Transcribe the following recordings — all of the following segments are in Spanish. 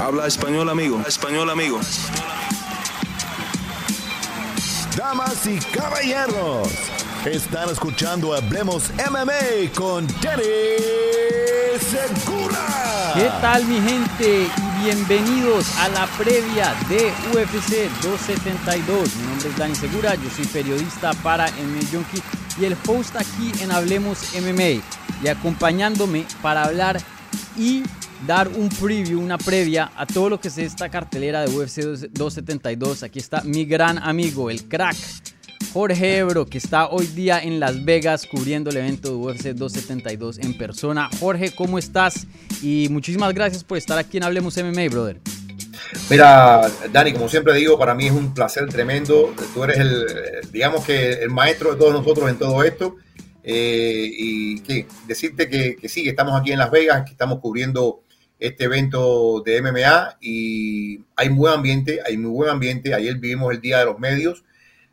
Habla español, amigo. Español, amigo. Damas y caballeros, están escuchando Hablemos MMA con Danny Segura. ¿Qué tal mi gente? Y bienvenidos a la previa de UFC 272. Mi nombre es Dani Segura, yo soy periodista para MMA Junkie y el host aquí en Hablemos MMA. Y acompañándome para hablar y dar un preview, una previa a todo lo que es esta cartelera de UFC 272. Aquí está mi gran amigo, el crack. Jorge Ebro, que está hoy día en Las Vegas cubriendo el evento de UFC 272 en persona. Jorge, ¿cómo estás? Y muchísimas gracias por estar aquí en Hablemos MMA, brother. Mira, Dani, como siempre digo, para mí es un placer tremendo. Tú eres el, digamos que el maestro de todos nosotros en todo esto. Eh, y decirte que, que sí, que estamos aquí en Las Vegas, que estamos cubriendo este evento de MMA y hay muy buen ambiente, hay muy buen ambiente. Ayer vivimos el Día de los Medios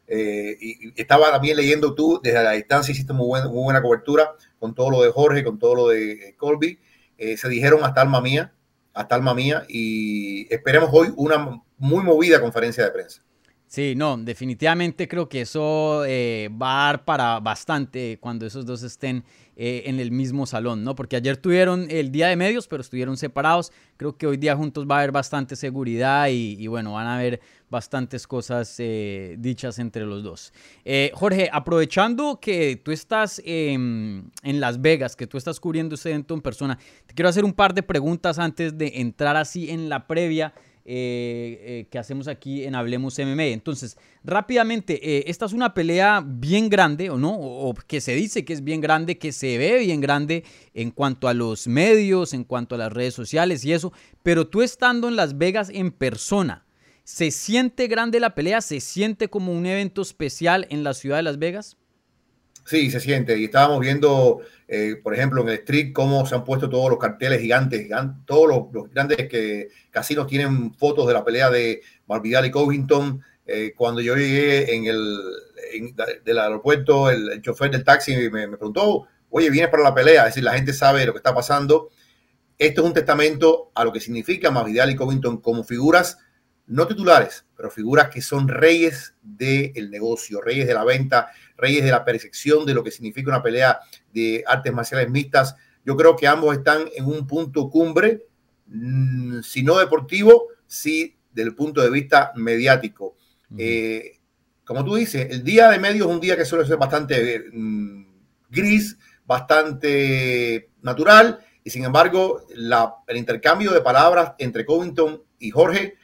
eh, y, estaba también leyendo tú desde la distancia, hiciste muy buena, muy buena cobertura con todo lo de Jorge, con todo lo de Colby. Eh, se dijeron hasta alma mía, hasta alma mía y esperemos hoy una muy movida conferencia de prensa. Sí, no, definitivamente creo que eso eh, va a dar para bastante cuando esos dos estén eh, en el mismo salón, ¿no? Porque ayer tuvieron el día de medios, pero estuvieron separados. Creo que hoy día juntos va a haber bastante seguridad y, bueno, van a haber bastantes cosas eh, dichas entre los dos. Eh, Jorge, aprovechando que tú estás en Las Vegas, que tú estás cubriendo ese evento en persona, te quiero hacer un par de preguntas antes de entrar así en la previa eh, eh, que hacemos aquí en Hablemos MMA. Entonces, rápidamente, eh, esta es una pelea bien grande, ¿o no? O, que se dice que es bien grande, que se ve bien grande en cuanto a los medios, en cuanto a las redes sociales y eso, pero tú estando en Las Vegas en persona, ¿se siente grande la pelea? ¿Se siente como un evento especial en la ciudad de Las Vegas? Sí, se siente. Y estábamos viendo, eh, por ejemplo, en el street, cómo se han puesto todos los carteles gigantes, todos los, grandes que casinos tienen fotos de la pelea de Marvidal y Covington. Eh, cuando yo llegué en el del aeropuerto, el, chofer del taxi me, preguntó, oye, ¿vienes para la pelea? Es decir, la gente sabe lo que está pasando. Esto es un testamento a lo que significa Marvidal y Covington como figuras no titulares, pero figuras que son reyes del negocio, reyes de la venta, reyes de la percepción de lo que significa una pelea de artes marciales mixtas. Yo creo que ambos están en un punto cumbre, mm, si no deportivo, sí del punto de vista mediático. Eh, como tú dices, el día de medio es un día que suele ser bastante mm, gris, bastante natural, y sin embargo, el intercambio de palabras entre Covington y Jorge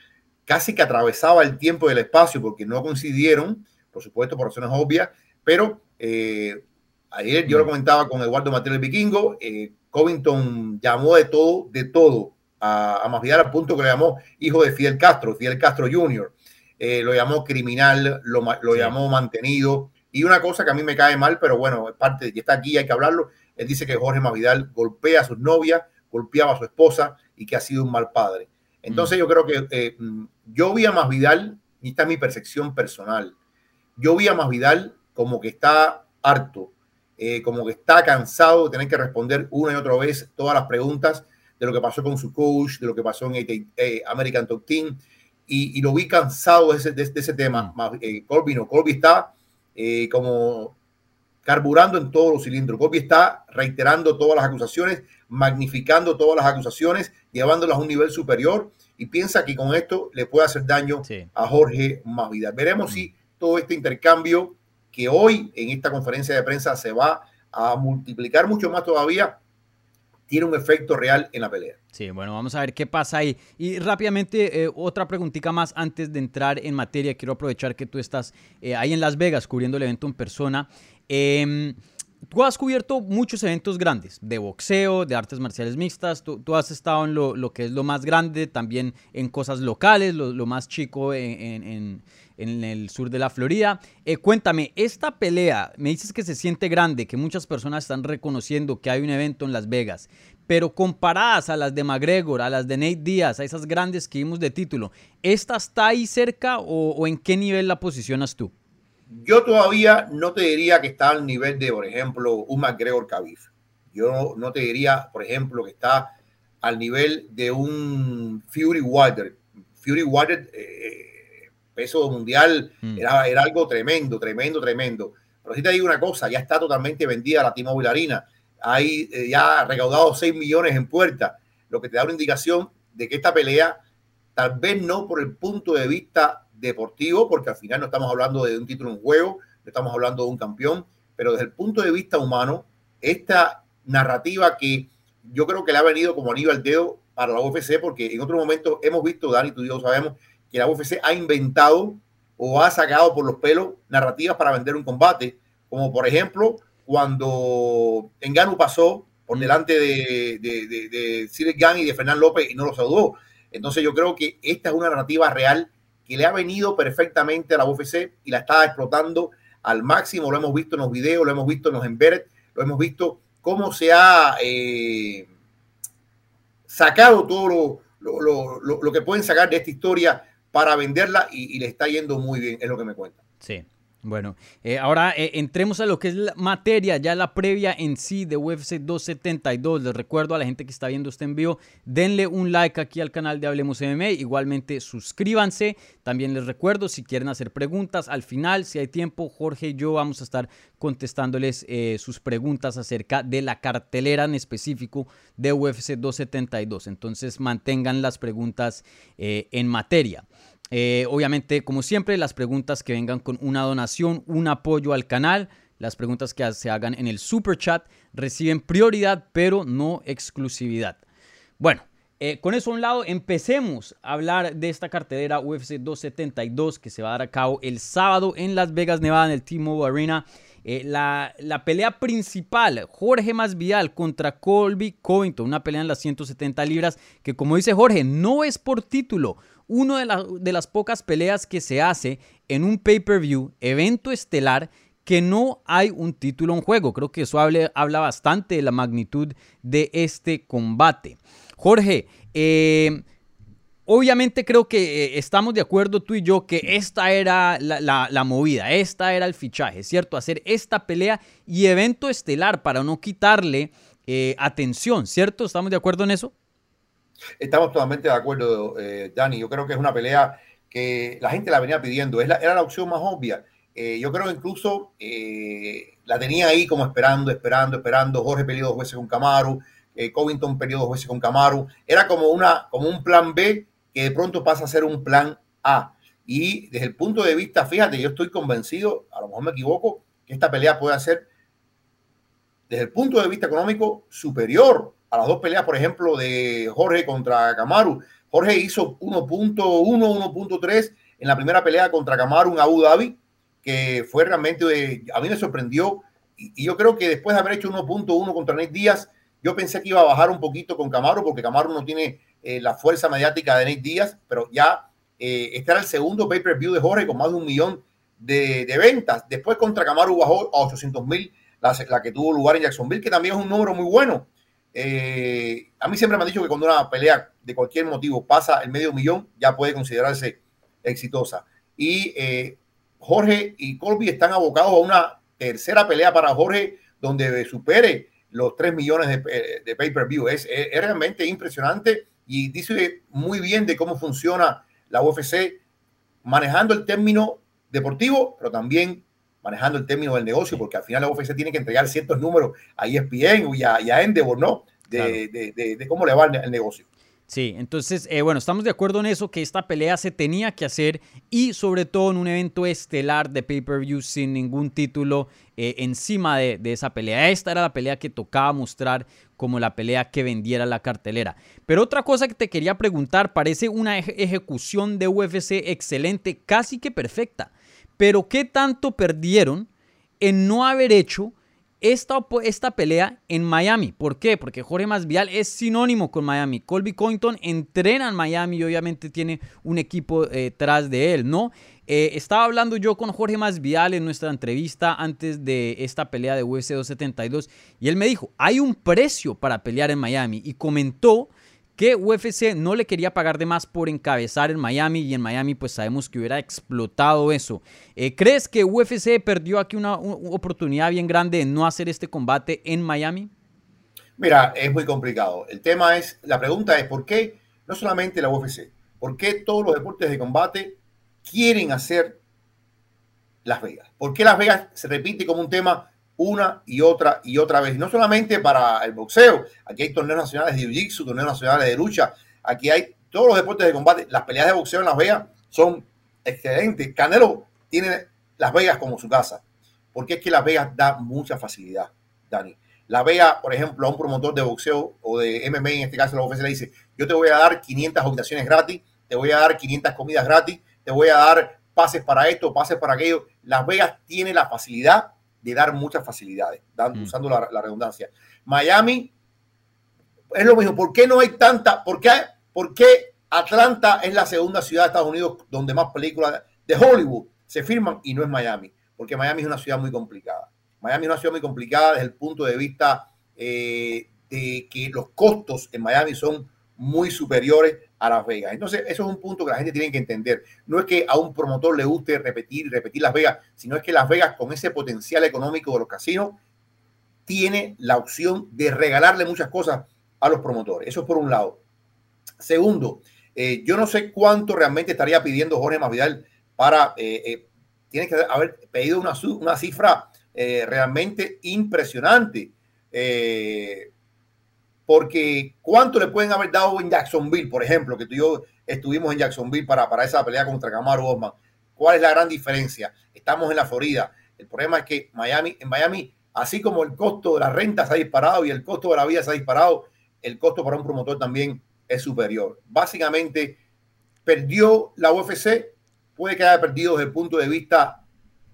casi que atravesaba el tiempo y el espacio porque no coincidieron, por supuesto, por razones obvias, pero eh, ayer yo lo comentaba con Eduardo Mateo el Vikingo, eh, Covington llamó de todo, de todo a, a Masvidal al punto que lo llamó hijo de Fidel Castro, Fidel Castro Jr., eh, lo llamó criminal, lo, lo llamó mantenido, y una cosa que a mí me cae mal, pero bueno, es parte de que está aquí, hay que hablarlo, él dice que Jorge Masvidal golpea a sus novias, golpeaba a su esposa y que ha sido un mal padre. Entonces mm. yo creo que eh, mm, yo vi a Masvidal, y esta es mi percepción personal, yo vi a Masvidal como que está harto, eh, como que está cansado de tener que responder una y otra vez todas las preguntas de lo que pasó con su coach, de lo que pasó en eh, American Top Team, y, lo vi cansado de ese, de, ese tema. Mm. Eh, Colby no, Colby está como carburando en todos los cilindros. Colby está reiterando todas las acusaciones, magnificando todas las acusaciones, llevándolas a un nivel superior y piensa que con esto le puede hacer daño a Jorge Masvidal. Veremos mm. si todo este intercambio que hoy en esta conferencia de prensa se va a multiplicar mucho más todavía, tiene un efecto real en la pelea. Sí, bueno, vamos a ver qué pasa ahí. Y rápidamente, eh, otra preguntita más antes de entrar en materia. Quiero aprovechar que tú estás eh, ahí en Las Vegas cubriendo el evento en persona. Eh, tú has cubierto muchos eventos grandes, de boxeo, de artes marciales mixtas, tú, has estado en lo, que es lo más grande, también en cosas locales, lo, más chico en, el sur de la Florida. Eh, cuéntame, esta pelea, me dices que se siente grande, que muchas personas están reconociendo que hay un evento en Las Vegas, pero comparadas a las de McGregor, a las de Nate Díaz, a esas grandes que vimos de título, ¿esta está ahí cerca o, o en qué nivel la posicionas tú? Yo todavía no te diría que está al nivel de, por ejemplo, un McGregor Khabib. Yo no te diría, por ejemplo, que está al nivel de un Fury Wilder. Fury Wilder, eh, peso mundial, mm. era, era algo tremendo, tremendo, tremendo. Pero si te digo una cosa, ya está totalmente vendida la T-Mobile Arena. Hay eh, ya recaudado 6 millones en puerta, lo que te da una indicación de que esta pelea, tal vez no por el punto de vista deportivo, porque al final no estamos hablando de un título en juego, no estamos hablando de un campeón, pero desde el punto de vista humano, esta narrativa que yo creo que le ha venido como anillo al dedo para la UFC, porque en otro momento hemos visto, Dani, tú y yo sabemos, que la UFC ha inventado o ha sacado por los pelos narrativas para vender un combate, como por ejemplo cuando Engano pasó por mm. delante de, de, de, de y de Fernán López y no lo saludó. Entonces yo creo que esta es una narrativa real le ha venido perfectamente a la UFC y la está explotando al máximo. Lo hemos visto en los videos, lo hemos visto en los embedded, lo hemos visto cómo se ha eh, sacado todo lo, lo, que pueden sacar de esta historia para venderla y, y, le está yendo muy bien, es lo que me cuenta. Sí. Bueno, eh, ahora eh, entremos a lo que es la materia, ya la previa en sí de UFC 272. Les recuerdo a la gente que está viendo este envío, denle un like aquí al canal de Hablemos MMA. Igualmente suscríbanse. También les recuerdo, si quieren hacer preguntas, al final, si hay tiempo, Jorge y yo vamos a estar contestándoles eh, sus preguntas acerca de la cartelera en específico de UFC 272. Entonces mantengan las preguntas en materia. Eh, obviamente, como siempre, las preguntas que vengan con una donación, un apoyo al canal, las preguntas que se hagan en el super chat reciben prioridad, pero no exclusividad. Bueno, eh, con eso a un lado, empecemos a hablar de esta cartelera UFC 272 que se va a dar a cabo el sábado en Las Vegas, Nevada, en el T-Mobile Arena. Eh, la, la, pelea principal, Jorge Masvidal contra Colby Covington, una pelea en las 170 libras que como dice Jorge, no es por título, una de, las pocas peleas que se hace en un pay-per-view, evento estelar, que no hay un título en juego. Creo que eso habla bastante de la magnitud de este combate. Jorge, eh, obviamente creo que eh, estamos de acuerdo tú y yo que esta era la, movida, esta era el fichaje, ¿cierto? Hacer esta pelea y evento estelar para no quitarle eh, atención, ¿cierto? ¿Estamos de acuerdo en eso? Estamos totalmente de acuerdo, eh, Dani. Yo creo que es una pelea que la gente la venía pidiendo. Es era la opción más obvia. Eh, yo creo incluso eh, la tenía ahí como esperando, esperando, esperando. Jorge peleó dos con Camaru, eh, Covington peleó dos veces con Camaru. Era como, una, como un plan B que de pronto pasa a ser un plan A. Y desde el punto de vista, fíjate, yo estoy convencido, a lo mejor me equivoco, que esta pelea puede ser, desde el punto de vista económico, superior a las dos peleas, por ejemplo, de Jorge contra Camaru. Jorge hizo 1.1, 1.3 en la primera pelea contra Camaru en Abu Dhabi, que fue realmente, a mí me sorprendió. Y, yo creo que después de haber hecho 1.1 contra Nate Díaz, yo pensé que iba a bajar un poquito con Camaru, porque Camaru no tiene eh, la fuerza mediática de Nate Díaz, pero ya eh, este era el segundo pay-per-view de Jorge con más de un millón de, ventas. Después contra Camaru bajó a 800 mil, la, la, que tuvo lugar en Jacksonville, que también es un número muy bueno. Eh, a mí siempre me han dicho que cuando una pelea de cualquier motivo pasa el medio millón, ya puede considerarse exitosa. Y eh, Jorge y Colby están abocados a una tercera pelea para Jorge donde supere los 3 millones de, de pay-per-view. Es, realmente impresionante y dice muy bien de cómo funciona la UFC manejando el término deportivo, pero también manejando el término del negocio, porque al final la UFC tiene que entregar ciertos números a ESPN y a, y a Endeavor, ¿no? De, de, de, cómo le va el, negocio. Sí, entonces, eh, bueno, estamos de acuerdo en eso, que esta pelea se tenía que hacer y sobre todo en un evento estelar de pay-per-view sin ningún título eh, encima de, de, esa pelea. Esta era la pelea que tocaba mostrar como la pelea que vendiera la cartelera. Pero otra cosa que te quería preguntar, parece una ejecución de UFC excelente, casi que perfecta. Pero ¿qué tanto perdieron en no haber hecho esta, esta pelea en Miami? ¿Por qué? Porque Jorge Masvidal es sinónimo con Miami. Colby Covington entrena en Miami y obviamente tiene un equipo eh, detrás de él, ¿no? Eh, estaba hablando yo con Jorge Masvidal en nuestra entrevista antes de esta pelea de UFC 272 y él me dijo, hay un precio para pelear en Miami y comentó que UFC no le quería pagar de más por encabezar en Miami y en Miami pues sabemos que hubiera explotado eso. Eh, ¿Crees que UFC perdió aquí una, oportunidad bien grande de no hacer este combate en Miami? Mira, es muy complicado. El tema es, la pregunta es, ¿por qué no solamente la UFC? ¿Por qué todos los deportes de combate quieren hacer Las Vegas? ¿Por qué Las Vegas se repite como un tema una y otra y otra vez? No solamente para el boxeo, aquí hay torneos nacionales de jiu-jitsu, torneos nacionales de lucha, aquí hay todos los deportes de combate. Las peleas de boxeo en Las Vegas son excelentes. Canelo tiene Las Vegas como su casa, porque es que Las Vegas da mucha facilidad, Dani. La Vega, por ejemplo, a un promotor de boxeo o de MMA, en este caso la UFC le dice, yo te voy a dar 500 habitaciones gratis, te voy a dar 500 comidas gratis, te voy a dar pases para esto, pases para aquello. Las Vegas tiene la facilidad de dar muchas facilidades, dando, mm. usando la, redundancia. Miami es lo mismo. ¿Por qué no hay tanta? ¿Por qué, ¿Por qué Atlanta es la segunda ciudad de Estados Unidos donde más películas de Hollywood se firman y no es Miami? Porque Miami es una ciudad muy complicada. Miami es una ciudad muy complicada desde el punto de vista eh, de que los costos en Miami son muy superiores a Las Vegas. Entonces, eso es un punto que la gente tiene que entender. No es que a un promotor le guste repetir repetir Las Vegas, sino es que Las Vegas, con ese potencial económico de los casinos, tiene la opción de regalarle muchas cosas a los promotores. Eso es por un lado. Segundo, eh, yo no sé cuánto realmente estaría pidiendo Jorge Masvidal para... Eh, tiene que haber pedido una, una cifra eh, realmente impresionante. Eh, porque cuánto le pueden haber dado en Jacksonville, por ejemplo, que tú y yo estuvimos en Jacksonville para, para esa pelea contra Camaro Osman. ¿Cuál es la gran diferencia? Estamos en la Florida. El problema es que Miami, en Miami, así como el costo de la renta se ha disparado y el costo de la vida se ha disparado, el costo para un promotor también es superior. Básicamente, perdió la UFC, puede que haya perdido desde el punto de vista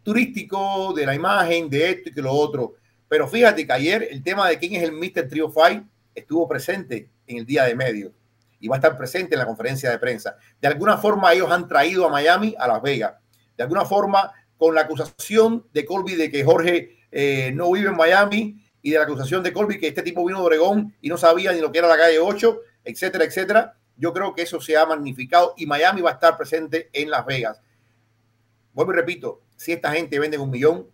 turístico, de la imagen, de esto y que lo otro. Pero fíjate que ayer el tema de quién es el Mr. Trio Fight estuvo presente en el día de medio y va a estar presente en la conferencia de prensa. De alguna forma ellos han traído a Miami a Las Vegas. De alguna forma con la acusación de Colby de que Jorge eh, no vive en Miami y de la acusación de Colby que este tipo vino de Oregón y no sabía ni lo que era la calle 8, etcétera, etcétera. Yo creo que eso se ha magnificado y Miami va a estar presente en Las Vegas. Vuelvo y repito, si esta gente vende un millón,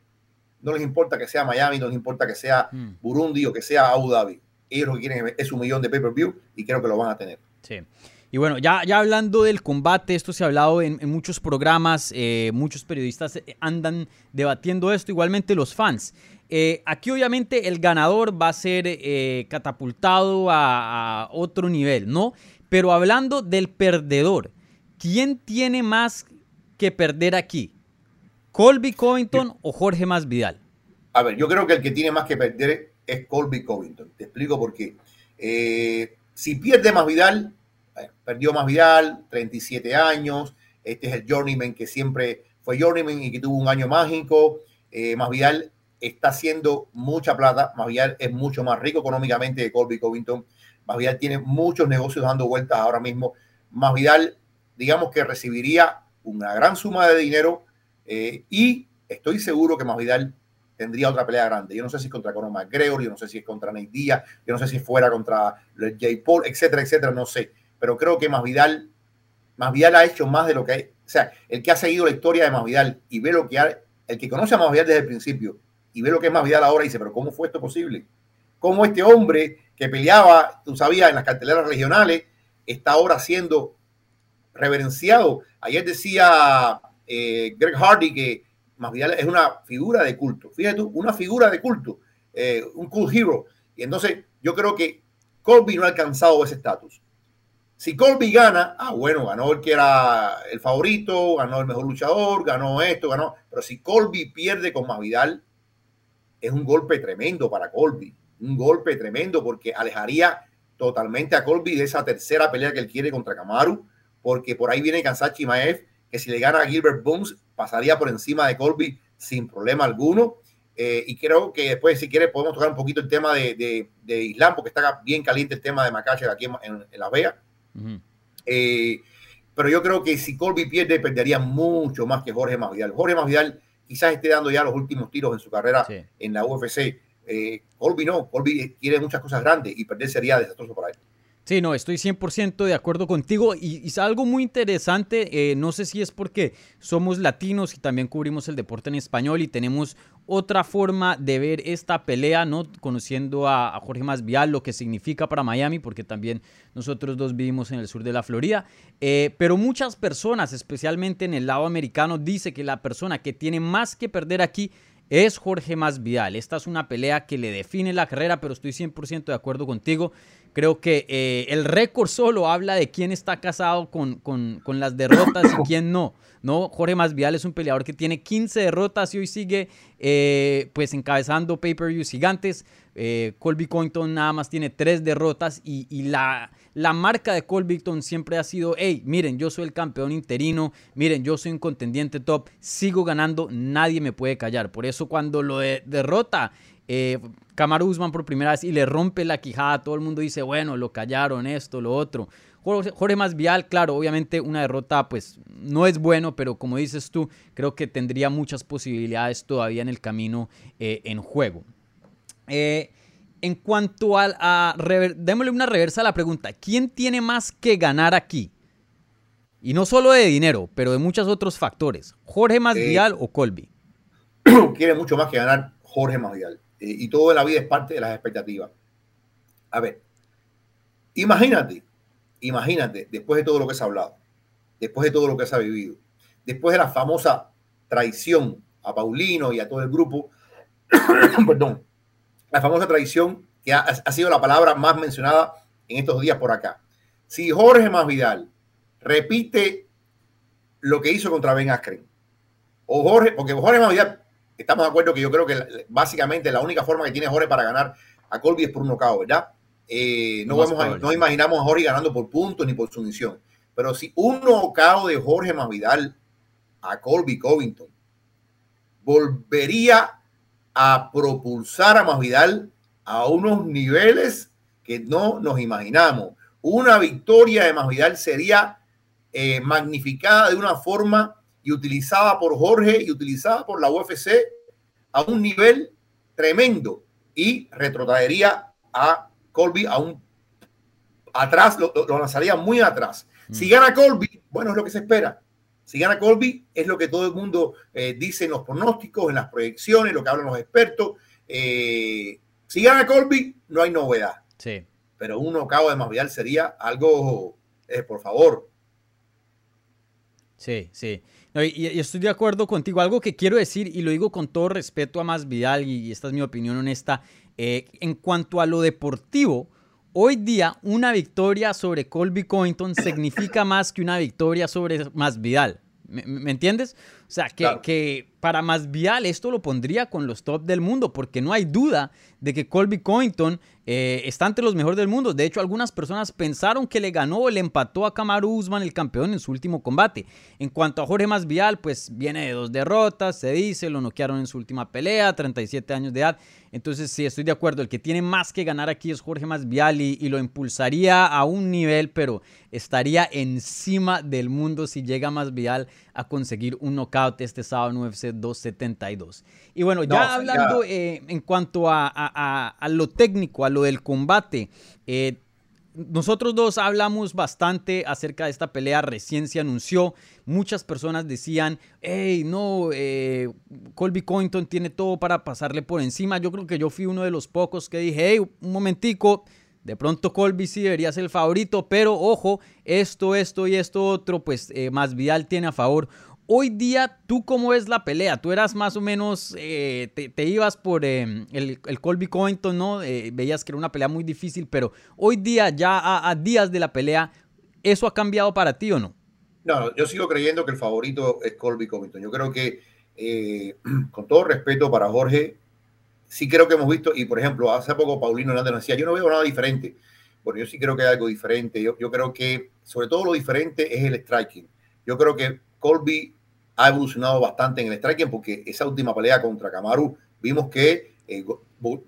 no les importa que sea Miami, no les importa que sea hmm. Burundi o que sea Abu Dhabi. Ellos lo que quieren es un millón de pay-per-view y creo que lo van a tener. Sí. Y bueno, ya, ya hablando del combate, esto se ha hablado en, muchos programas, eh, muchos periodistas eh, andan debatiendo esto, igualmente los fans. Eh, aquí obviamente el ganador va a ser catapultado a, a, otro nivel, ¿no? Pero hablando del perdedor, ¿quién tiene más que perder aquí? ¿Colby Covington o Jorge Masvidal? A ver, yo creo que el que tiene más que perder es Colby Covington. Te explico por qué. Eh, si pierde Masvidal, eh, perdió Masvidal, 37 años. Este es el journeyman que siempre fue journeyman y que tuvo un año mágico. Eh, Masvidal está haciendo mucha plata. Masvidal es mucho más rico económicamente que Colby Covington. Masvidal tiene muchos negocios dando vueltas ahora mismo. Masvidal, digamos que recibiría una gran suma de dinero eh, y estoy seguro que Masvidal tendría otra pelea grande. Yo no sé si es contra Conor McGregor, yo no sé si es contra Nate Díaz, yo no sé si fuera contra Jay Paul, etcétera, etcétera, no sé. Pero creo que Masvidal, Masvidal ha hecho más de lo que hay. O sea, el que ha seguido la historia de Masvidal y ve lo que ha, el que conoce a Masvidal desde el principio y ve lo que es Masvidal ahora dice, pero ¿cómo fue esto posible? ¿Cómo este hombre que peleaba, tú sabías, en las carteleras regionales, está ahora siendo reverenciado? Ayer decía eh, Greg Hardy, que Masvidal es una figura de culto. Fíjate tú, una figura de culto, eh, un cool hero. Y entonces yo creo que Colby no ha alcanzado ese estatus. Si Colby gana, ah, bueno, ganó el que era el favorito, ganó el mejor luchador, ganó esto, ganó. Pero si Colby pierde con Masvidal, es un golpe tremendo para Colby. Un golpe tremendo porque alejaría totalmente a Colby de esa tercera pelea que él quiere contra Kamaru, porque por ahí viene Kansachi Maef que si le gana a Gilbert Bones pasaría por encima de Colby sin problema alguno. Eh, y creo que después, si quiere, podemos tocar un poquito el tema de, de, Islam, porque está bien caliente el tema de Macache aquí en, Las Vegas. Eh, pero yo creo que si Colby pierde, perdería mucho más que Jorge Masvidal. Jorge Masvidal quizás esté dando ya los últimos tiros en su carrera en la UFC. Eh, Colby no, Colby quiere muchas cosas grandes y perder sería desastroso para él. Sí, no, estoy 100% de acuerdo contigo y, es algo muy interesante, eh, no sé si es porque somos latinos y también cubrimos el deporte en español y tenemos otra forma de ver esta pelea, ¿no? Conociendo a, Jorge Masvial, lo que significa para Miami, porque también nosotros dos vivimos en el sur de la Florida, eh, pero muchas personas, especialmente en el lado americano, dice que la persona que tiene más que perder aquí es Jorge Masvidal. Esta es una pelea que le define la carrera, pero estoy 100% de acuerdo contigo. Creo que eh, el récord solo habla de quién está casado con, con, con las derrotas y quién no. ¿no? Jorge Masvidal es un peleador que tiene 15 derrotas y hoy sigue eh, pues encabezando pay-per-views gigantes. Eh, Colby Cointon nada más tiene 3 derrotas y, y, la, la marca de Colby Cointon siempre ha sido, hey, miren, yo soy el campeón interino, miren, yo soy un contendiente top, sigo ganando, nadie me puede callar. Por eso cuando lo derrota eh, Kamaru Usman por primera vez y le rompe la quijada. Todo el mundo dice, bueno, lo callaron, esto, lo otro. Jorge, Jorge Masvial, claro, obviamente una derrota pues no es bueno, pero como dices tú, creo que tendría muchas posibilidades todavía en el camino eh, en juego. Eh, en cuanto a, a démosle una reversa a la pregunta, ¿quién tiene más que ganar aquí? Y no solo de dinero, pero de muchos otros factores. ¿Jorge Masvidal eh, o Colby? Quiere mucho más que ganar Jorge Masvidal. Y todo la vida es parte de las expectativas. A ver, imagínate, imagínate, después de todo lo que se ha hablado, después de todo lo que se ha vivido, después de la famosa traición a Paulino y a todo el grupo, perdón, la famosa traición que ha, ha, sido la palabra más mencionada en estos días por acá. Si Jorge Masvidal repite lo que hizo contra Ben Askren, o Jorge, porque Jorge Masvidal estamos de acuerdo que yo creo que básicamente la única forma que tiene Jorge para ganar a Colby es por un knockout, ¿verdad? Eh, no, vamos a, no imaginamos a Jorge ganando por puntos ni por sumisión. Pero si un knockout de Jorge Masvidal a Colby Covington volvería a propulsar a Masvidal a unos niveles que no nos imaginamos. Una victoria de Masvidal sería eh, magnificada de una forma y utilizada por Jorge y utilizada por la UFC a un nivel tremendo y retrotraería a Colby a un atrás, lo, lanzaría muy atrás. Si mm. gana Colby, bueno, es lo que se espera. Si gana Colby, es lo que todo el mundo eh, dice en los pronósticos, en las proyecciones, lo que hablan los expertos. Eh, si gana Colby, no hay novedad. Sí. Pero un knockout de Masvidal sería algo, eh, por favor. Sí, sí y, estoy de acuerdo contigo. Algo que quiero decir, y lo digo con todo respeto a Más Vidal, y, esta es mi opinión honesta, eh, en cuanto a lo deportivo, hoy día una victoria sobre Colby Covington significa más que una victoria sobre Más Vidal. ¿Me, entiendes? O sea, que, que para Masvidal esto lo pondría con los top del mundo, porque no hay duda de que Colby Covington eh, está entre los mejores del mundo. De hecho, algunas personas pensaron que le ganó o le empató a Kamaru Usman, el campeón, en su último combate. En cuanto a Jorge Masvidal, pues viene de dos derrotas, se dice, lo noquearon en su última pelea, 37 años de edad. Entonces, sí, estoy de acuerdo. El que tiene más que ganar aquí es Jorge Masvidal y, y lo impulsaría a un nivel, pero estaría encima del mundo si llega Masvidal a conseguir un knockout este sábado en UFC 272. Y bueno, ya hablando eh, en cuanto a, lo técnico, a lo del combate, eh, nosotros dos hablamos bastante acerca de esta pelea, recién se anunció, muchas personas decían, hey, no, eh, Colby Cointon tiene todo para pasarle por encima, yo creo que yo fui uno de los pocos que dije, hey, un momentico, de pronto Colby sí debería ser el favorito, pero ojo, esto, esto y esto otro, pues más Vidal tiene a favor Hoy día, ¿tú cómo ves la pelea? Tú eras más o menos, eh, te, ibas por em, el, Colby Covington, ¿no? Eh, veías que era una pelea muy difícil, pero hoy día, ya a, días de la pelea, ¿eso ha cambiado para ti o no? No, yo sigo creyendo que el favorito es Colby Covington. Yo creo que, eh, con todo respeto para Jorge, sí creo que hemos visto, y por ejemplo, hace poco Paulino Hernández nos decía, yo no veo nada diferente. Bueno, yo sí creo que hay algo diferente. Yo, yo creo que, sobre todo lo diferente es el striking. Yo creo que Colby ha evolucionado bastante en el striking porque esa última pelea contra Kamaru vimos que eh,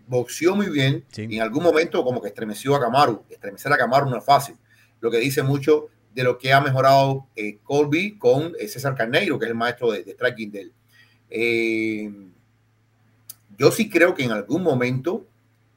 boxeó muy bien y en algún momento como que estremeció a Kamaru. Estremecer a Kamaru no es fácil. Lo que dice mucho de lo que ha mejorado eh, Colby con eh, César Carneiro, que es el maestro de, striking de él. Yo sí creo que en algún momento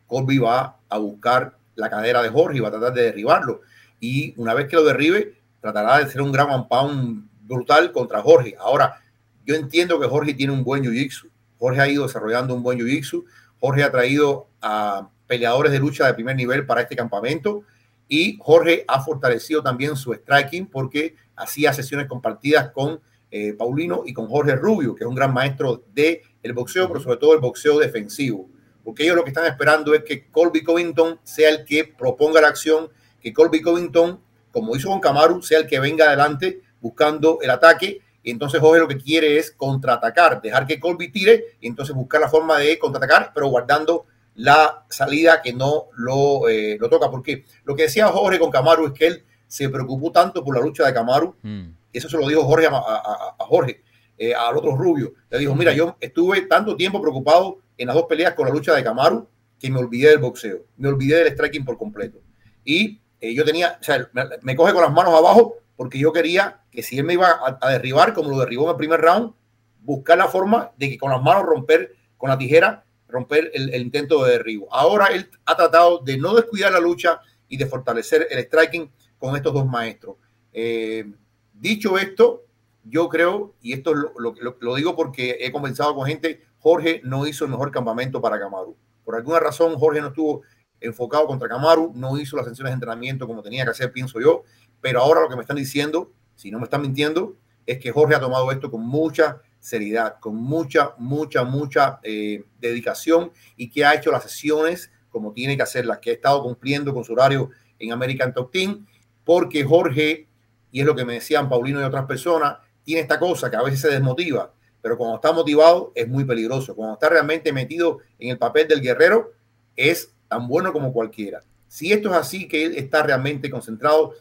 Colby va a buscar la cadera de Jorge y va a tratar de derribarlo. Y una vez que lo derribe, tratará de hacer un gran pound brutal contra Jorge. Ahora, yo entiendo que Jorge tiene un buen jiu-jitsu. Jorge ha ido desarrollando un buen jiu-jitsu. Jorge ha traído a peleadores de lucha de primer nivel para este campamento y Jorge ha fortalecido también su striking porque hacía sesiones compartidas con eh, Paulino y con Jorge Rubio, que es un gran maestro de el boxeo, pero sobre todo el boxeo defensivo. Porque ellos lo que están esperando es que Colby Covington sea el que proponga la acción, que Colby Covington, como hizo con Camaru, sea el que venga adelante buscando el ataque. Y entonces Jorge lo que quiere es contraatacar, dejar que Colby tire y entonces buscar la forma de contraatacar, pero guardando la salida que no lo, eh, lo toca. Porque lo que decía Jorge con Camaru es que él se preocupó tanto por la lucha de Camaru, mm. eso se lo dijo Jorge a, Jorge, eh, al otro rubio. Le dijo, mira, yo estuve tanto tiempo preocupado en las dos peleas con la lucha de Camaru que me olvidé del boxeo, me olvidé del striking por completo. Y eh, yo tenía, o sea, me, coge con las manos abajo porque yo quería que si él me iba a, a, derribar, como lo derribó en el primer round, buscar la forma de que con las manos romper con la tijera romper el, intento de derribo. Ahora él ha tratado de no descuidar la lucha y de fortalecer el striking con estos dos maestros. Eh, dicho esto, yo creo, y esto lo, digo porque he conversado con gente, Jorge no hizo el mejor campamento para Camaru. Por alguna razón, Jorge no estuvo enfocado contra Camaru, no hizo las sesiones de entrenamiento como tenía que hacer, pienso yo. Pero ahora lo que me están diciendo, si no me están mintiendo, es que Jorge ha tomado esto con mucha seriedad, con mucha, mucha, mucha eh, dedicación y que ha hecho las sesiones como tiene que hacerlas, que ha estado cumpliendo con su horario en American Top Team, porque Jorge, y es lo que me decían Paulino y otras personas, tiene esta cosa que a veces se desmotiva, pero cuando está motivado es muy peligroso. Cuando está realmente metido en el papel del guerrero, es tan bueno como cualquiera. Si esto es así, que él está realmente concentrado,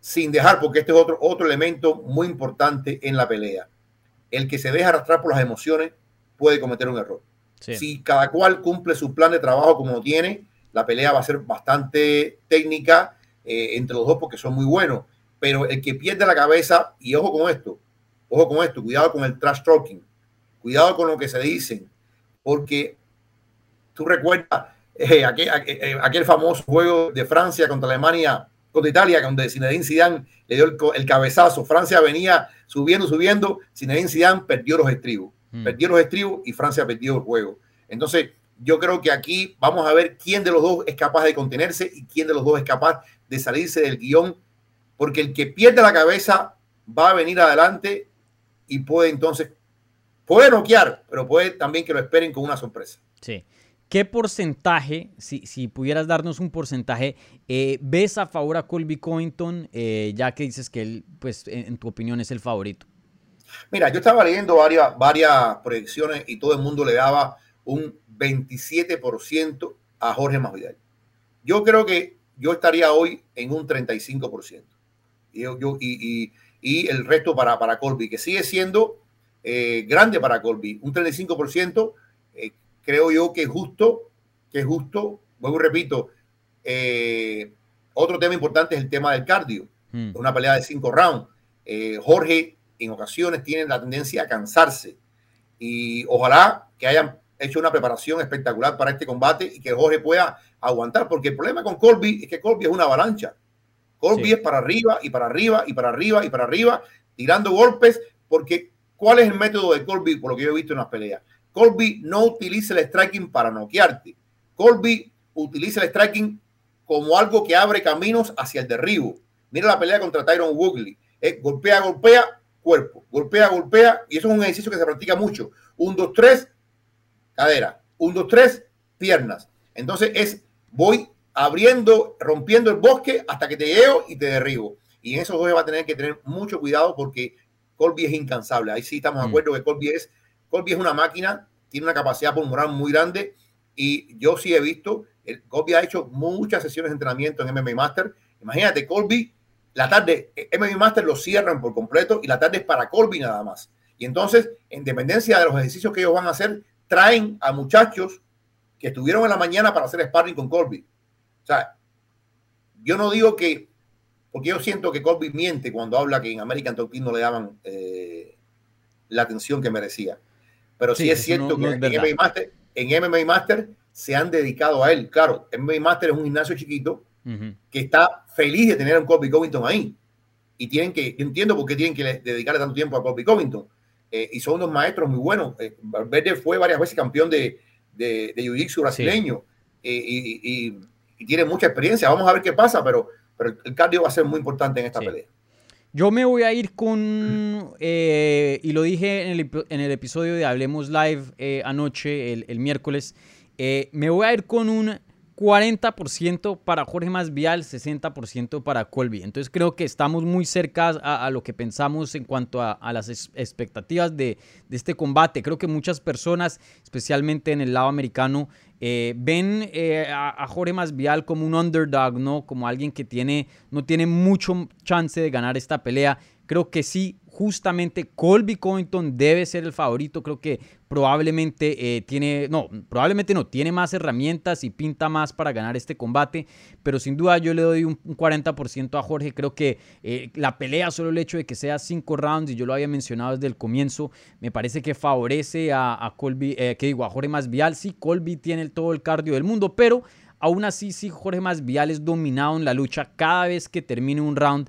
sin dejar, porque este es otro, otro elemento muy importante en la pelea el que se deja arrastrar por las emociones puede cometer un error. Si cada cual cumple su plan de trabajo como tiene, la pelea va a ser bastante técnica eh, entre los dos porque son muy buenos. Pero el que pierde la cabeza, y ojo con esto, ojo con esto, cuidado con el trash talking, cuidado con lo que se dicen, porque tú recuerdas eh, aquel, eh, aquel, famoso juego de Francia contra Alemania contra Italia, donde Zinedine Zidane le dio el, cabezazo. Francia venía subiendo, subiendo. Zinedine Zidane perdió los estribos. Mm. Perdió los estribos y Francia perdió el juego. Entonces, yo creo que aquí vamos a ver quién de los dos es capaz de contenerse y quién de los dos es capaz de salirse del guion, porque el que pierde la cabeza va a venir adelante y puede entonces, puede noquear, pero puede también que lo esperen con una sorpresa. Sí. ¿Qué porcentaje, si, si, pudieras darnos un porcentaje, eh, ves a favor a Colby Covington, eh, ya que dices que él, pues, en, tu opinión es el favorito? Mira, yo estaba leyendo varias, varias proyecciones y todo el mundo le daba un 27% a Jorge Masvidal. Yo creo que yo estaría hoy en un 35%. Y, yo, y, y, el resto para, para Colby, que sigue siendo eh, grande para Colby. Un 35% creo yo que es justo, que es justo, vuelvo y repito, eh, otro tema importante es el tema del cardio, hmm. una pelea de cinco rounds. Eh, Jorge en ocasiones tiene la tendencia a cansarse y ojalá que hayan hecho una preparación espectacular para este combate y que Jorge pueda aguantar, porque el problema con Colby es que Colby es una avalancha. Colby es para arriba y para arriba y para arriba y para arriba, tirando golpes, porque ¿cuál es el método de Colby por lo que yo he visto en las peleas? Colby no utiliza el striking para noquearte. Colby utiliza el striking como algo que abre caminos hacia el derribo. Mira la pelea contra Tyron Woodley. golpea, golpea, cuerpo. Golpea, golpea. Y eso es un ejercicio que se practica mucho. Un, dos, tres, cadera. Un, dos, tres, piernas. Entonces es, voy abriendo, rompiendo el bosque hasta que te llevo y te derribo. Y en esos dos va a tener que tener mucho cuidado porque Colby es incansable. Ahí sí estamos de mm. acuerdo que Colby es Colby es una máquina, tiene una capacidad pulmonar muy grande y yo sí he visto, el, Colby ha hecho muchas sesiones de entrenamiento en MMA Master. Imagínate, Colby, la tarde, MMA Master lo cierran por completo y la tarde es para Colby nada más. Y entonces, en dependencia de los ejercicios que ellos van a hacer, traen a muchachos que estuvieron en la mañana para hacer sparring con Colby. O sea, yo no digo que, porque yo siento que Colby miente cuando habla que en American Top Team no le daban eh, la atención que merecía. Pero sí, es cierto que en, MMA Master, en MMA Master se han dedicado a él. Claro, MMA Master es un gimnasio chiquito que está feliz de tener a un Colby Covington ahí. Y tienen que, yo entiendo por qué tienen que dedicarle tanto tiempo a Colby Covington. Eh, y son unos maestros muy buenos. Eh, Valverde fue varias veces campeón de, de, de Jiu-Jitsu brasileño eh, y, y, tiene mucha experiencia. Vamos a ver qué pasa, pero, pero el cardio va a ser muy importante en esta pelea. Yo me voy a ir con, y lo dije en el, en el, episodio de Hablemos Live anoche, el, el miércoles, me voy a ir con un 40% para Jorge Masvial, 60% para Colby. Entonces creo que estamos muy cerca a, lo que pensamos en cuanto a, las expectativas de, este combate. Creo que muchas personas, especialmente en el lado americano, eh, ven eh, a, Jorge Masvial como un underdog, ¿no? Como alguien que tiene, no tiene mucho chance de ganar esta pelea. Creo que sí, justamente Colby Covington debe ser el favorito. Creo que probablemente eh, tiene, no, probablemente no, tiene más herramientas y pinta más para ganar este combate. Pero sin duda yo le doy un, 40% a Jorge. Creo que eh, la pelea, solo el hecho de que sea cinco rounds, y yo lo había mencionado desde el comienzo, me parece que favorece a, Colby, eh, que digo, a Jorge Masvial. Sí, Colby tiene todo el cardio del mundo, pero aún así, sí, Jorge Masvial es dominado en la lucha cada vez que termine un round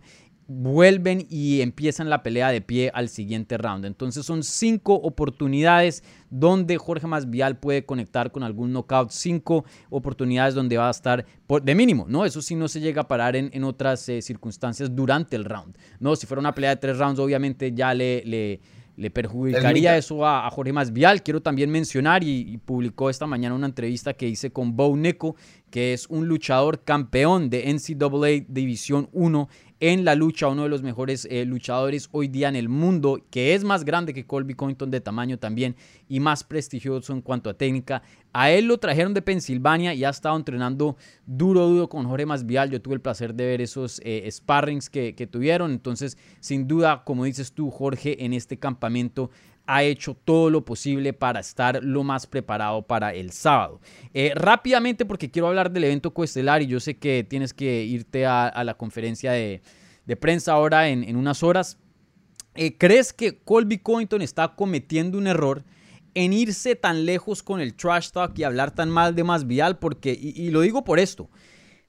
vuelven y empiezan la pelea de pie al siguiente round. Entonces son cinco oportunidades donde Jorge Masvial puede conectar con algún knockout, cinco oportunidades donde va a estar de mínimo, ¿no? Eso sí no se llega a parar en, otras eh, circunstancias durante el round, ¿no? Si fuera una pelea de tres rounds, obviamente ya le, le, le perjudicaría eso a, Jorge Masvial. Quiero también mencionar, y, publicó esta mañana una entrevista que hice con Bo Neko, que es un luchador campeón de NCAA División 1 en la lucha, uno de los mejores eh, luchadores hoy día en el mundo, que es más grande que Colby Covington de tamaño también y más prestigioso en cuanto a técnica. A él lo trajeron de Pensilvania y ha estado entrenando duro, duro con Jorge Masvial. Yo tuve el placer de ver esos eh, sparrings que, que tuvieron. Entonces, sin duda, como dices tú, Jorge, en este campamento ha hecho todo lo posible para estar lo más preparado para el sábado. Eh, rápidamente, porque quiero hablar del evento coestelar y yo sé que tienes que irte a, la conferencia de, prensa ahora en, unas horas. Eh, ¿Crees que Colby Covington está cometiendo un error en irse tan lejos con el trash talk y hablar tan mal de Masvidal? Porque, y, lo digo por esto,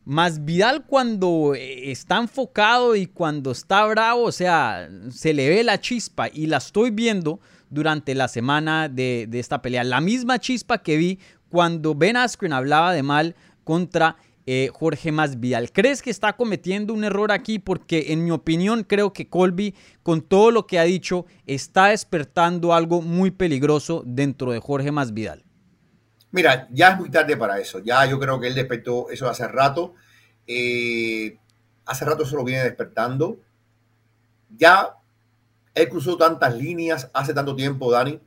Masvidal cuando eh, está enfocado y cuando está bravo, o sea, se le ve la chispa y la estoy viendo durante la semana de, esta pelea. La misma chispa que vi cuando Ben Askren hablaba de mal contra eh, Jorge Masvidal. ¿Crees que está cometiendo un error aquí? Porque en mi opinión creo que Colby, con todo lo que ha dicho, está despertando algo muy peligroso dentro de Jorge Masvidal. Mira, ya es muy tarde para eso. Ya yo creo que él despertó eso hace rato. Eh, hace rato se lo viene despertando. Ya él cruzó tantas líneas hace tanto tiempo, Dani,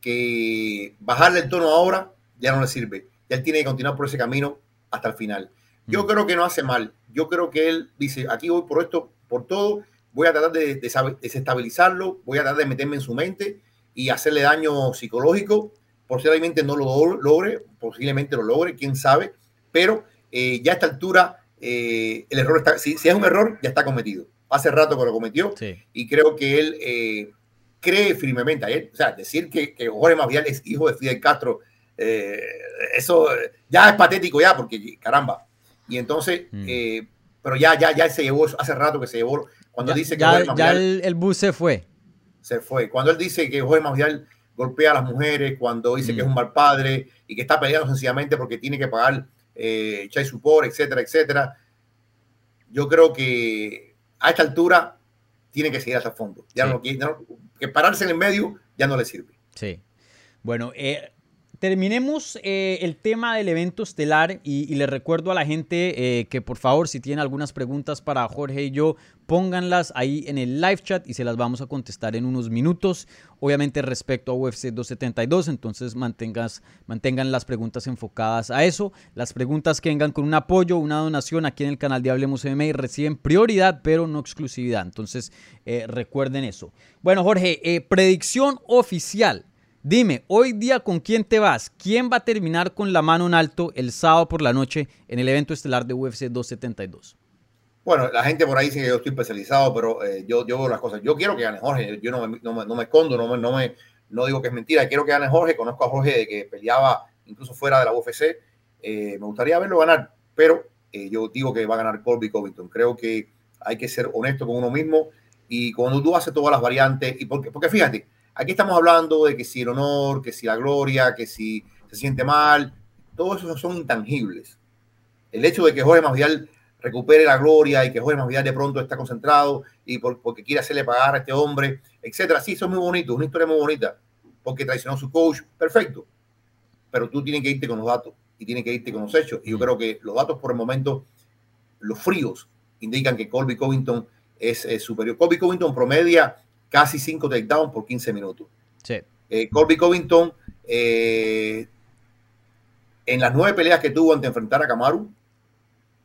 que bajarle el tono ahora ya no le sirve. Ya él tiene que continuar por ese camino hasta el final. Yo mm. creo que no hace mal. Yo creo que él dice, aquí voy por esto, por todo, voy a tratar de, desestabilizarlo, voy a tratar de meterme en su mente y hacerle daño psicológico. Posiblemente no lo logre, posiblemente lo logre, quién sabe, pero eh, ya a esta altura eh, el error está, si, si es un error, ya está cometido hace rato que lo cometió y creo que él eh, cree firmemente a él. O sea, decir que, que Jorge Masvidal es hijo de Fidel Castro, eh, eso ya es patético ya, porque caramba. Y entonces, mm. eh, pero ya, ya, ya se llevó, hace rato que se llevó, cuando dice que ya, ya el, bus se fue. Se fue. Cuando él dice que Jorge Masvidal golpea a las mujeres, cuando dice que es mm. un mal padre y que está peleando sencillamente porque tiene que pagar eh, chai support, etcétera, etcétera. Yo creo que a esta altura tiene que seguir hasta el fondo. Ya no, que pararse en el medio ya no le sirve. Sí. Bueno, eh, terminemos eh, el tema del evento estelar y, le recuerdo a la gente eh, que por favor si tienen algunas preguntas para Jorge y yo, pónganlas ahí en el live chat y se las vamos a contestar en unos minutos. Obviamente respecto a UFC 272, entonces mantengas, mantengan las preguntas enfocadas a eso. Las preguntas que vengan con un apoyo, una donación aquí en el canal de Hablemos MMA reciben prioridad, pero no exclusividad. Entonces eh, recuerden eso. Bueno Jorge, predicción oficial Dime, hoy día con quién te vas? ¿Quién va a terminar con la mano en alto el sábado por la noche en el evento estelar de UFC 272? Bueno, la gente por ahí dice que yo estoy especializado, pero eh, yo, yo veo las cosas. Yo quiero que gane Jorge. Yo no me, no me, escondo, no me, no, me, no digo que es mentira. Quiero que gane Jorge. Conozco a Jorge de que peleaba incluso fuera de la UFC me gustaría verlo ganar, pero yo digo que va a ganar Colby Covington. Creo que hay que ser honesto con uno mismo y cuando tú haces todas las variantes, y porque, porque fíjate, aquí estamos hablando de que si el honor, que si la gloria, que si se siente mal, todo eso son intangibles. El hecho de que Jorge Masvidal recupere la gloria y que Jorge Masvidal de pronto está concentrado y porque quiere hacerle pagar a este hombre, etcétera. Sí, eso es muy bonito, una historia muy bonita, porque traicionó a su coach, perfecto. Pero tú tienes que irte con los datos y tienes que irte con los hechos. Y yo creo que los datos por el momento, los fríos, indican que Colby Covington es, superior. Colby Covington promedia casi 5 takedowns por 15 minutos. Sí. Eh, Colby Covington, eh, en las nueve peleas que tuvo ante enfrentar a Kamaru,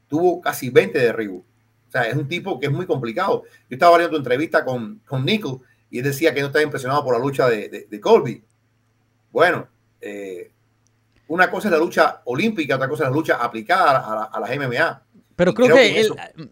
tuvo casi 20 derribos. O sea, es un tipo que es muy complicado. Yo estaba viendo tu entrevista con, con Nico y él decía que no estaba impresionado por la lucha de, de, Colby. Bueno, eh, una cosa es la lucha olímpica, otra cosa es la lucha aplicada a, a las MMA. Pero creo, que,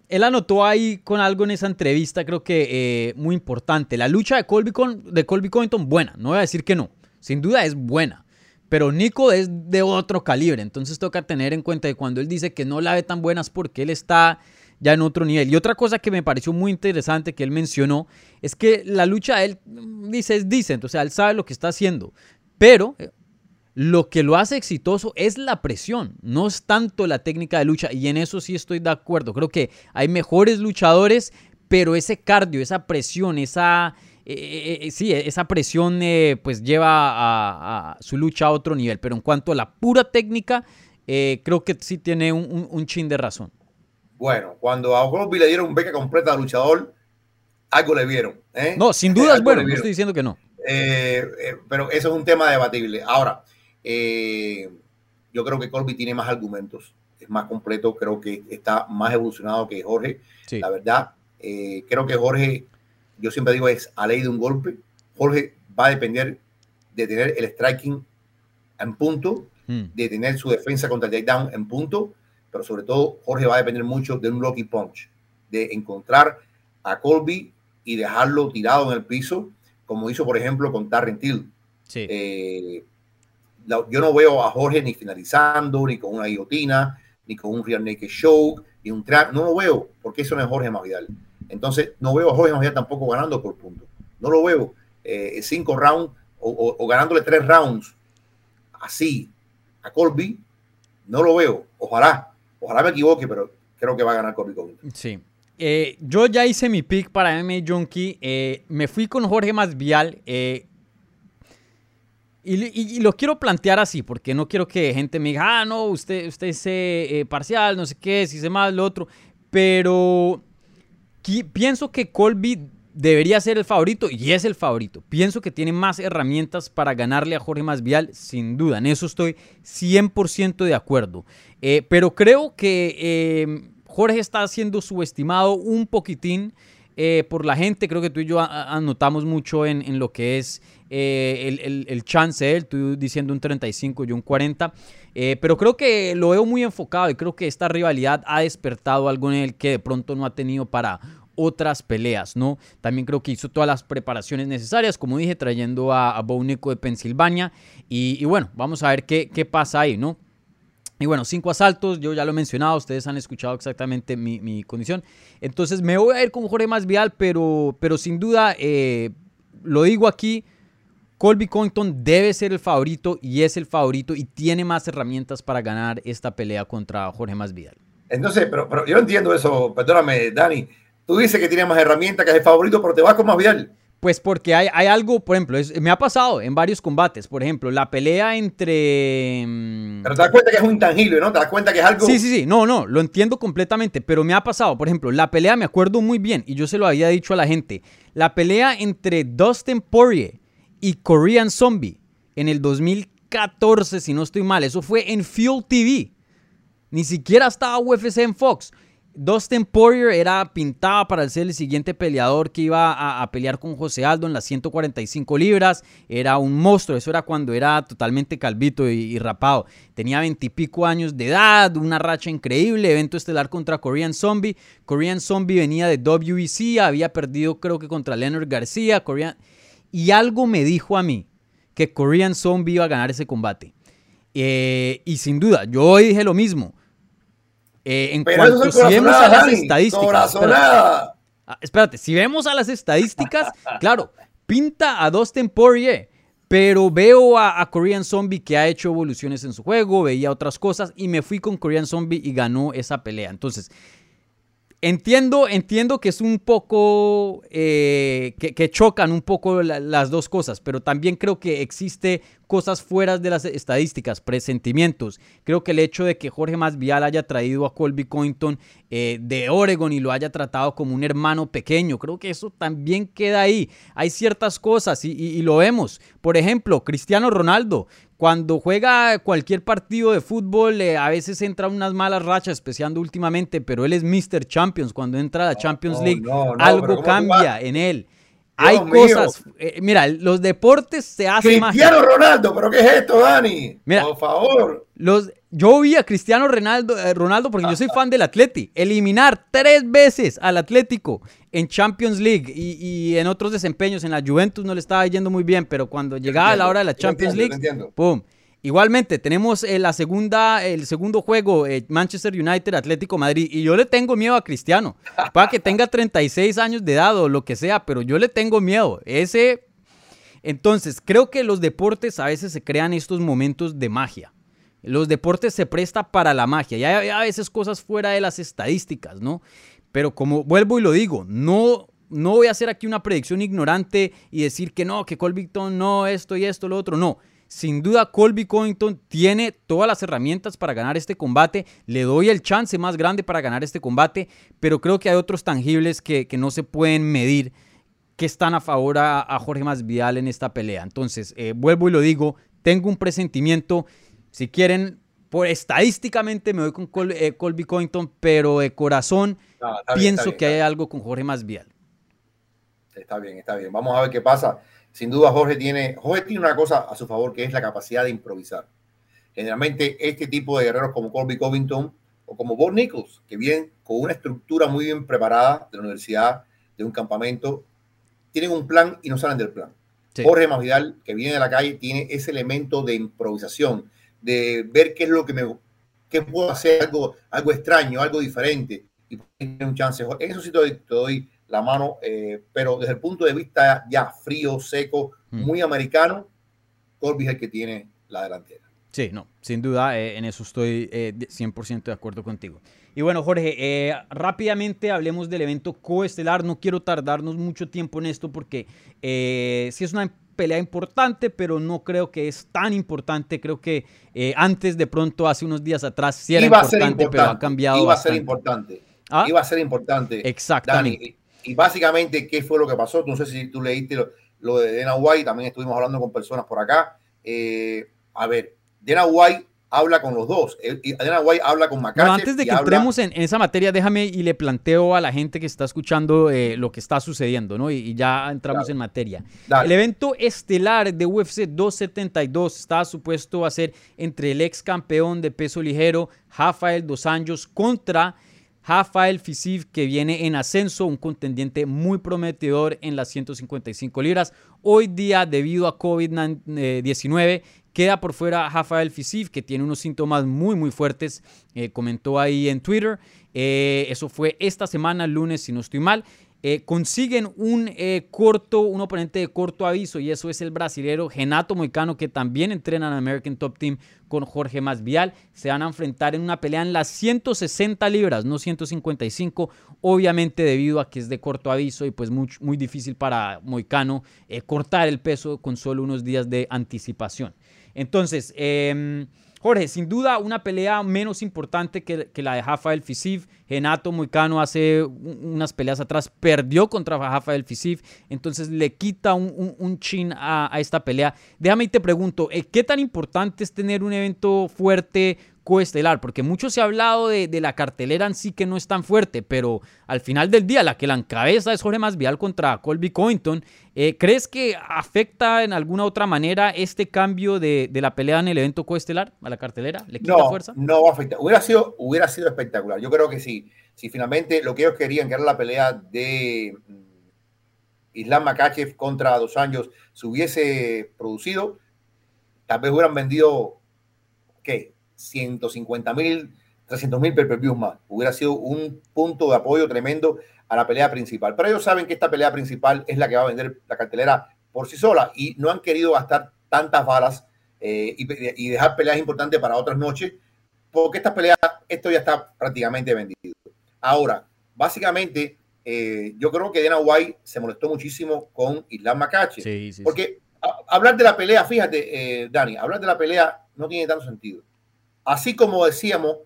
él, anotó ahí con algo en esa entrevista, creo que eh, muy importante. La lucha de Colby, con, de Colby Covington, buena, no voy a decir que no. Sin duda es buena. Pero Nico es de otro calibre. Entonces toca tener en cuenta que cuando él dice que no la ve tan buena es porque él está ya en otro nivel. Y otra cosa que me pareció muy interesante que él mencionó es que la lucha, él dice, es decent, o sea, él sabe lo que está haciendo. Pero lo que lo hace exitoso es la presión, no es tanto la técnica de lucha. Y en eso sí estoy de acuerdo. Creo que hay mejores luchadores, pero ese cardio, esa presión, esa, eh, eh, eh, sí, esa presión pues lleva a, su lucha a otro nivel. Pero en cuanto a la pura técnica, creo que sí tiene un, chin de razón. Bueno, cuando a Crosby le dieron beca completa de luchador, algo le vieron. No, sin duda es bueno, no estoy diciendo que no. pero eso es un tema debatible. Ahora, eh, yo creo que Colby tiene más argumentos, es más completo, creo que está más evolucionado que Jorge. La verdad, eh, creo que Jorge, yo siempre digo, es a ley de un golpe. Jorge va a depender de tener el striking en punto, hmm. de tener su defensa contra el takedown en punto, pero sobre todo Jorge va a depender mucho de un lucky punch, de encontrar a Colby y dejarlo tirado en el piso, como hizo, por ejemplo, con Tarrant Till. Sí. Eh, yo no veo a Jorge ni finalizando, ni con una guillotina, ni con un real naked show, ni un trap. No lo veo, porque eso no es Jorge Masvidal. Entonces, no veo a Jorge Masvidal tampoco ganando por punto. No lo veo eh, cinco rounds o, ganándole tres rounds así a Colby. No lo veo. Ojalá, ojalá me equivoque, pero creo que va a ganar Colby Sí. Eh, yo ya hice mi pick para MMA Junkie. Eh, me fui con Jorge Masvidal. Eh, y, lo quiero plantear así, porque no quiero que gente me diga, ah, no, usted, usted es eh, parcial, no sé qué, si se más, lo otro. Pero pienso que Colby debería ser el favorito y es el favorito. Pienso que tiene más herramientas para ganarle a Jorge Masvial, sin duda. En eso estoy 100% de acuerdo. Eh, pero creo que eh, Jorge está siendo subestimado un poquitín. por la gente, creo que tú y yo anotamos mucho en lo que es eh, el, el, chance de él, tú diciendo un 35 y un 40. Eh, pero creo que lo veo muy enfocado y creo que esta rivalidad ha despertado algo en él que de pronto no ha tenido para otras peleas, ¿no? También creo que hizo todas las preparaciones necesarias, como dije, trayendo a, a de Pensilvania. Y, bueno, vamos a ver qué, qué pasa ahí, ¿no? Y bueno, cinco asaltos, yo ya lo he mencionado, ustedes han escuchado exactamente mi, condición. Entonces me voy a ir con Jorge Masvial, pero, pero sin duda, eh, lo digo aquí, Colby Covington debe ser el favorito y es el favorito y tiene más herramientas para ganar esta pelea contra Jorge Masvidal. Entonces, pero, pero yo no entiendo eso, perdóname, Dani. Tú dices que tiene más herramientas que es el favorito, pero te vas con Masvidal. Pues porque hay, hay algo, por ejemplo, me ha pasado en varios combates. Por ejemplo, la pelea entre. Mm, pero te das cuenta que es un intangible, ¿no? Te das cuenta que es algo. Sí, sí, sí. No, no, lo entiendo completamente. Pero me ha pasado, por ejemplo, la pelea me acuerdo muy bien y yo se lo había dicho a la gente. La pelea entre Dustin Poirier y Korean Zombie en el 2014, si no estoy mal. Eso fue en Fuel TV. Ni siquiera estaba UFC en Fox. Dustin Poirier era pintado para ser el siguiente peleador que iba a, pelear con José Aldo en las 145 libras. Era un monstruo. Eso era cuando era totalmente calvito y, rapado. Tenía veintipico años de edad, una racha increíble. Evento estelar contra Korean Zombie. Korean Zombie venía de WEC, había perdido creo que contra Leonard García. Korean... Y algo me dijo a mí que Korean Zombie iba a ganar ese combate. Eh, y sin duda, yo hoy dije lo mismo. Eh, en cuanto si vemos a las estadísticas. Ah, espérate, si vemos a las estadísticas, claro, pinta a Dustin Poirier, pero veo a, Korean Zombie que ha hecho evoluciones en su juego, veía otras cosas y me fui con Korean Zombie y ganó esa pelea. Entonces, Entiendo, entiendo que es un poco, eh, que, chocan un poco las dos cosas, pero también creo que existe cosas fuera de las estadísticas, presentimientos. Creo que el hecho de que Jorge Masvial haya traído a Colby Cointon eh, de Oregon y lo haya tratado como un hermano pequeño, creo que eso también queda ahí. Hay ciertas cosas y, lo vemos. Por ejemplo, Cristiano Ronaldo, cuando juega cualquier partido de fútbol, eh, a veces entra unas malas rachas, especialmente últimamente, pero él es Mr. Champions. Cuando entra a la Champions League, algo cambia en él. Hay cosas. Eh, mira, los deportes se hacen más. Cristiano Ronaldo, pero ¿qué es esto, Dani? Mira, por favor. Los, yo vi a Cristiano Ronaldo, eh, Ronaldo porque yo soy fan del Atleti, eliminar tres veces al Atlético en Champions League y, en otros desempeños. En la Juventus no le estaba yendo muy bien, pero cuando llegaba la hora de la Champions League, ¡pum! Igualmente, tenemos eh, la segunda, el segundo juego, eh, Manchester United, Atlético Madrid, y yo le tengo miedo a Cristiano. Para que tenga 36 años de edad o lo que sea, pero yo le tengo miedo. Ese. Entonces, creo que los deportes a veces se crean estos momentos de magia. Los deportes se presta para la magia. Y hay, a veces cosas fuera de las estadísticas, ¿no? Pero como vuelvo y lo digo, no no voy a hacer aquí una predicción ignorante y decir que no, que Colbington no, esto y esto, lo otro. No, sin duda, Colby Covington tiene todas las herramientas para ganar este combate. Le doy el chance más grande para ganar este combate, pero creo que hay otros tangibles que, no se pueden medir que están a favor a, Jorge Masvidal en esta pelea. Entonces, eh, vuelvo y lo digo, tengo un presentimiento. Si quieren, por estadísticamente me voy con eh, Colby Covington, pero de corazón pienso que hay algo con Jorge Masvidal. Está bien, está bien. Vamos a ver qué pasa. Sin duda, Jorge tiene, Jorge tiene una cosa a su favor que es la capacidad de improvisar. Generalmente, este tipo de guerreros como Colby Covington o como Bob Nichols, que vienen con una estructura muy bien preparada de la universidad, de un campamento, tienen un plan y no salen del plan. Jorge Masvidal, que viene de la calle, tiene ese elemento de improvisación, de ver qué es lo que me qué puedo hacer, algo, algo extraño, algo diferente, y tiene un chance. En eso sí te doy la mano, eh, pero desde el punto de vista ya frío, seco, mm. muy americano, Colby es el que tiene la delantera. Sí, no, sin duda, eh, en eso estoy 100% eh, de acuerdo contigo. Y bueno, Jorge, rápidamente hablemos del evento coestelar. No quiero tardarnos mucho tiempo en esto porque sí es una pelea importante, pero no creo que es tan importante. Creo que antes, de pronto, hace unos días atrás, sí era importante, pero ha cambiado. Iba a ser importante. ¿Ah? Iba a ser importante. Exactamente y básicamente, ¿qué fue lo que pasó? No sé si tú leíste lo, de Dana White, también estuvimos hablando con personas por acá. Eh, a ver, Dana White habla con los dos. Dana White habla con McCarthy. antes de que entremos en, esa materia, déjame y le planteo a la gente que está escuchando eh, lo que está sucediendo, ¿no? Y, ya entramos en materia. El evento estelar de UFC 272 está supuesto a ser entre el ex campeón de peso ligero, Rafael Dos Anjos, contra Rafael Fisiv, que viene en ascenso, un contendiente muy prometedor en las 155 libras. Hoy día, debido a COVID-19, queda por fuera Rafael Fisiv, que tiene unos síntomas muy, muy fuertes. Eh, comentó ahí en Twitter. Eh, eso fue esta semana, lunes, si no estoy mal. Eh, consiguen un eh, corto, un oponente de corto aviso y eso es el brasilero Genato Moicano que también entrena en American Top Team con Jorge Masvial. Se van a enfrentar en una pelea en las 160 libras, no 155, obviamente debido a que es de corto aviso y pues muy, muy difícil para Moicano eh, cortar el peso con solo unos días de anticipación. Entonces, eh, Jorge, sin duda una pelea menos importante que, la de Rafael Fisiv. Genato Moicano hace unas peleas atrás perdió contra Rafael Fisiv, entonces le quita un, chin a, esta pelea. Déjame y te pregunto, eh, ¿qué tan importante es tener un evento fuerte coestelar, porque mucho se ha hablado de, la cartelera en sí que no es tan fuerte, pero al final del día la que la encabeza es Jorge Masvial contra Colby Covington. Eh, ¿Crees que afecta en alguna otra manera este cambio de, la pelea en el evento coestelar a la cartelera? ¿Le quita no, fuerza? No va a afectar. Hubiera sido, hubiera sido espectacular. Yo creo que sí. Si finalmente lo que ellos querían, que era la pelea de mm, Islam Makachev contra Dos Años, se hubiese producido, tal vez hubieran vendido ¿qué? 150 mil, 300 mil per más. Hubiera sido un punto de apoyo tremendo a la pelea principal. Pero ellos saben que esta pelea principal es la que va a vender la cartelera por sí sola y no han querido gastar tantas balas eh, y, dejar peleas importantes para otras noches, porque esta pelea, esto ya está prácticamente vendido. Ahora, básicamente, eh, yo creo que Dana White se molestó muchísimo con Islam Macache, porque hablar de la pelea, fíjate, eh, Dani, hablar de la pelea no tiene tanto sentido. Así como decíamos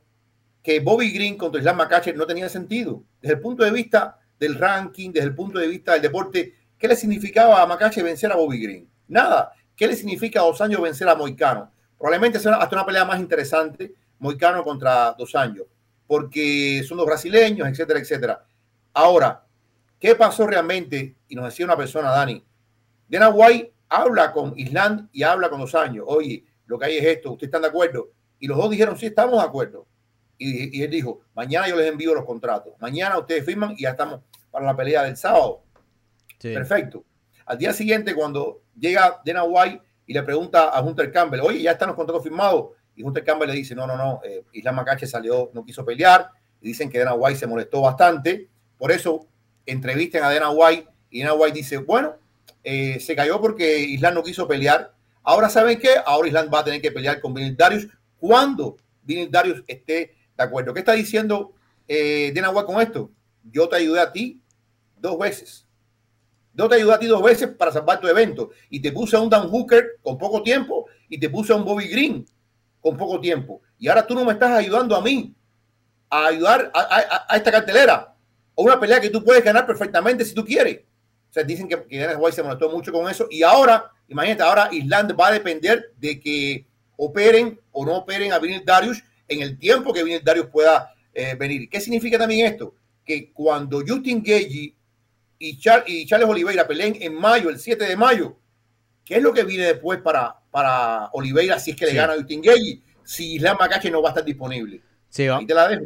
que Bobby Green contra Islam Macache no tenía sentido. Desde el punto de vista del ranking, desde el punto de vista del deporte, ¿qué le significaba a Macache vencer a Bobby Green? Nada. ¿Qué le significa a dos años vencer a Moicano? Probablemente sea hasta una pelea más interesante, Moicano contra dos años, porque son dos brasileños, etcétera, etcétera. Ahora, ¿qué pasó realmente? Y nos decía una persona, Dani, Dana White habla con Island y habla con dos años. Oye, lo que hay es esto, ¿ustedes están de acuerdo? Y los dos dijeron, sí, estamos de acuerdo. Y, él dijo, mañana yo les envío los contratos. Mañana ustedes firman y ya estamos para la pelea del sábado. Perfecto. Al día siguiente, cuando llega Dana White y le pregunta a Hunter Campbell, oye, ya están los contratos firmados. Y Hunter Campbell le dice, no, no, no, eh, Islam Macache salió, no quiso pelear. Y dicen que Dana White se molestó bastante. Por eso entrevistan a Dana White y Dana White dice, bueno, eh, se cayó porque Islam no quiso pelear. Ahora, ¿saben qué? Ahora Islam va a tener que pelear con Vinil Darius cuando Vinil Darius esté de acuerdo. ¿Qué está diciendo eh, Dana con esto? Yo te ayudé a ti dos veces yo te ayudé a ti dos veces para salvar tu evento y te puse a un Dan Hooker con poco tiempo y te puse a un Bobby Green con poco tiempo. Y ahora tú no me estás ayudando a mí a ayudar a, esta cartelera o una pelea que tú puedes ganar perfectamente si tú quieres. O sea, dicen que, que White se molestó mucho con eso. Y ahora, imagínate, ahora Island va a depender de que operen o no operen a Vinil Darius en el tiempo que Vinil Darius pueda eh, venir. ¿Qué significa también esto? Que cuando Justin Gagey y, Charles Oliveira peleen en mayo, el 7 de mayo, ¿qué es lo que viene después para, para Oliveira si es que le gana a Justin Gagey? Si Islam Macache no va a estar disponible. Sí, va. te la dejo.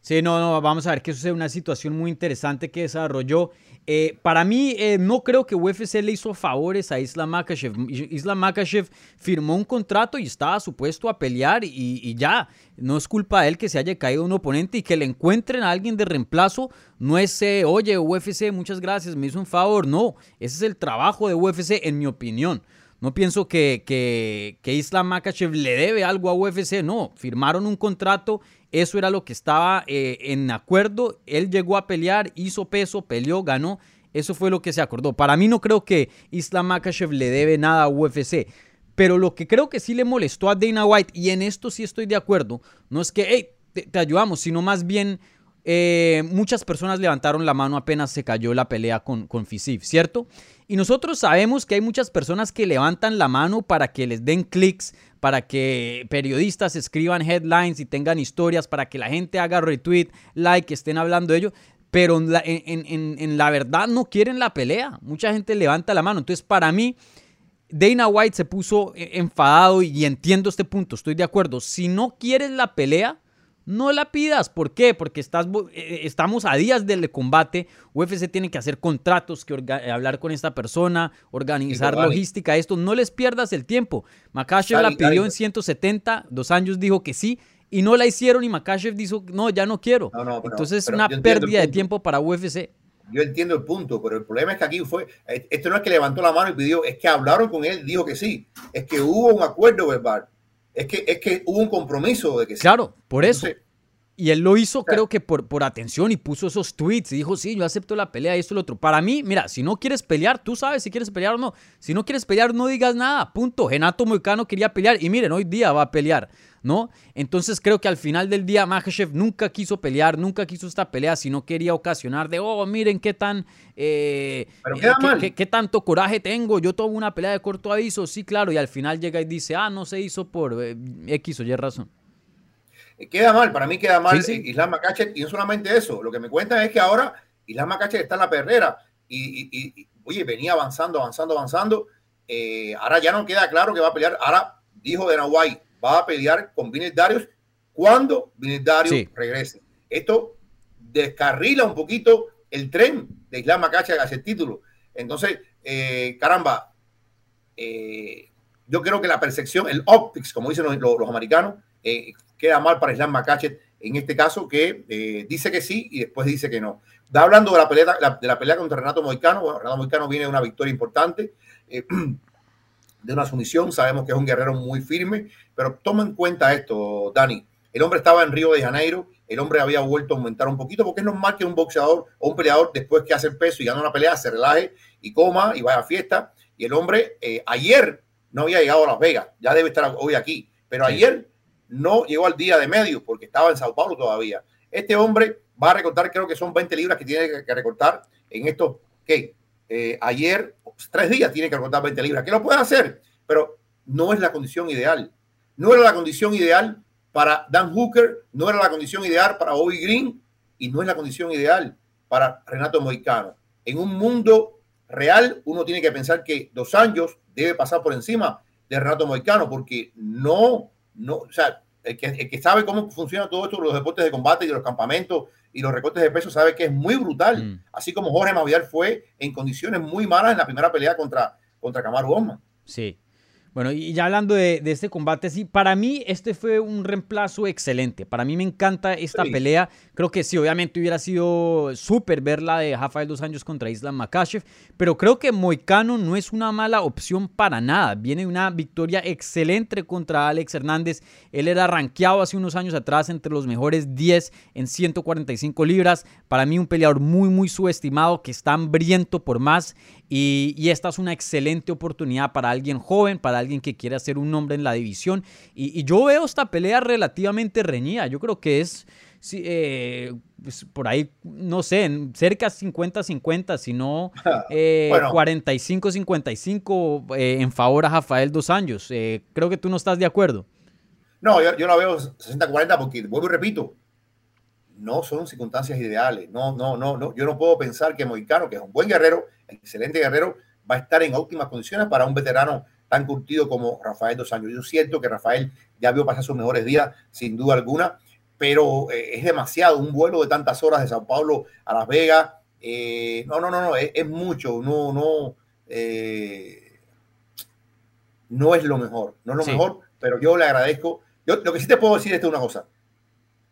Sí, no, no, vamos a ver que eso es una situación muy interesante que desarrolló. Eh, para mí, eh, no creo que UFC le hizo favores a Islam Makashev. Islam Makashev firmó un contrato y estaba supuesto a pelear y, ya. No es culpa de él que se haya caído un oponente y que le encuentren a alguien de reemplazo. No es, eh, oye, UFC, muchas gracias, me hizo un favor. No, ese es el trabajo de UFC, en mi opinión. No pienso que, que, que Islam Makachev le debe algo a UFC, no. Firmaron un contrato, eso era lo que estaba eh, en acuerdo. Él llegó a pelear, hizo peso, peleó, ganó. Eso fue lo que se acordó. Para mí no creo que Islam Makachev le debe nada a UFC. Pero lo que creo que sí le molestó a Dana White, y en esto sí estoy de acuerdo, no es que, te, ayudamos, sino más bien eh, muchas personas levantaron la mano apenas se cayó la pelea con, con Fisif, ¿cierto? Y nosotros sabemos que hay muchas personas que levantan la mano para que les den clics, para que periodistas escriban headlines y tengan historias, para que la gente haga retweet, like, estén hablando de ello. Pero en la, en, la verdad no quieren la pelea. Mucha gente levanta la mano. Entonces, para mí, Dana White se puso eh, enfadado y entiendo este punto, estoy de acuerdo. Si no quieres la pelea, no la pidas. ¿Por qué? Porque estás, eh, eh, estamos a días del combate. UFC tiene que hacer contratos, que eh, hablar con esta persona, organizar logística, esto. No les pierdas el tiempo. Makashev la pidió en 170, dos años dijo que sí, y no la hicieron y Makashev dijo, no, ya no quiero. Entonces es una pérdida de tiempo para UFC. Yo entiendo el punto, pero el problema es que aquí fue, esto no es que levantó la mano y pidió, es que hablaron con él, dijo que sí, es que hubo un acuerdo verbal es que, es que hubo un compromiso de que Claro, por eso. y él lo hizo, creo que por, por atención y puso esos tweets y dijo, sí, yo acepto la pelea y esto y lo otro. Para mí, mira, si no quieres pelear, tú sabes si quieres pelear o no. Si no quieres pelear, no digas nada. Punto. Genato Moicano quería pelear y miren, hoy día va a pelear. ¿No? Entonces creo que al final del día Makhachev nunca quiso pelear, nunca quiso esta pelea, sino quería ocasionar de, oh, miren qué tan, eh, eh, qué, tanto coraje tengo, yo tomo una pelea de corto aviso, sí, claro, y al final llega y dice, ah, no se hizo por eh, X o Y razón. Queda mal, para mí queda mal Islam Makhachev, y no solamente eso, lo que me cuentan es que ahora Islam Makhachev está en la perrera y, oye, venía avanzando, avanzando, avanzando, ahora ya no queda claro que va a pelear, ahora dijo de Nahuay, va a pelear con Vinil Darius cuando Vinil Darius regrese. Esto descarrila un poquito el tren de Islam Macacha hacia el título. Entonces, eh, caramba, eh, yo creo que la percepción, el optics, como dicen los, los, americanos, eh, queda mal para Islam Makhachev en este caso, que eh, dice que sí y después dice que no. Da hablando de la pelea, de la pelea contra Renato Moicano. Bueno, Renato Moicano viene de una victoria importante, eh, de una sumisión. Sabemos que es un guerrero muy firme, pero toma en cuenta esto, Dani. El hombre estaba en Río de Janeiro, el hombre había vuelto a aumentar un poquito, porque es normal que un boxeador o un peleador, después que hace el peso y gana una pelea, se relaje y coma y vaya a fiesta. Y el hombre ayer no había llegado a Las Vegas, ya debe estar hoy aquí, pero ayer no llegó al día de medio porque estaba en Sao Paulo todavía. Este hombre va a recortar, creo que son 20 libras que tiene que recortar en estos, que eh, ayer, tres días tiene que recortar 20 libras, que lo puede hacer, pero no es la condición ideal. No era la condición ideal para Dan Hooker, no era la condición ideal para Bobby Green y no es la condición ideal para Renato Moicano. En un mundo real, uno tiene que pensar que dos años debe pasar por encima de Renato Moicano, porque no, no, o sea, el que, sabe cómo funciona todo esto, los deportes de combate y los campamentos y los recortes de peso, sabe que es muy brutal. Mm. Así como Jorge Mavidal fue en condiciones muy malas en la primera pelea contra, contra Camaro Osman. Sí, bueno, y ya hablando de, este combate, sí, para mí este fue un reemplazo excelente. Para mí me encanta esta pelea. Creo que sí, obviamente hubiera sido súper ver la de Rafael dos años contra Islam Makashev, pero creo que Moicano no es una mala opción para nada. Viene una victoria excelente contra Alex Hernández. Él era rankeado hace unos años atrás entre los mejores 10 en 145 libras. Para mí un peleador muy, muy subestimado que está hambriento por más. Y, y esta es una excelente oportunidad para alguien joven, para alguien alguien que quiere hacer un nombre en la división. Y, yo veo esta pelea relativamente reñida. Yo creo que es eh, pues, por ahí, no sé, cerca 50-50, sino eh, 45-55 eh, en favor a Rafael Dos Años. Eh, creo que tú no estás de acuerdo. No, yo, yo la veo 60-40 porque, vuelvo y repito, no son circunstancias ideales. No, no, no, no. Yo no puedo pensar que Moicano, que es un buen guerrero, excelente guerrero, va a estar en óptimas condiciones para un veterano tan curtido como Rafael dos años. Yo siento que Rafael ya vio pasar sus mejores días, sin duda alguna, pero eh, es demasiado. Un vuelo de tantas horas de Sao Paulo a Las Vegas. Eh, no, no, no, no, es, mucho. No, no, eh, no es lo mejor. No es lo mejor, pero yo le agradezco. Yo lo que sí te puedo decir es una cosa.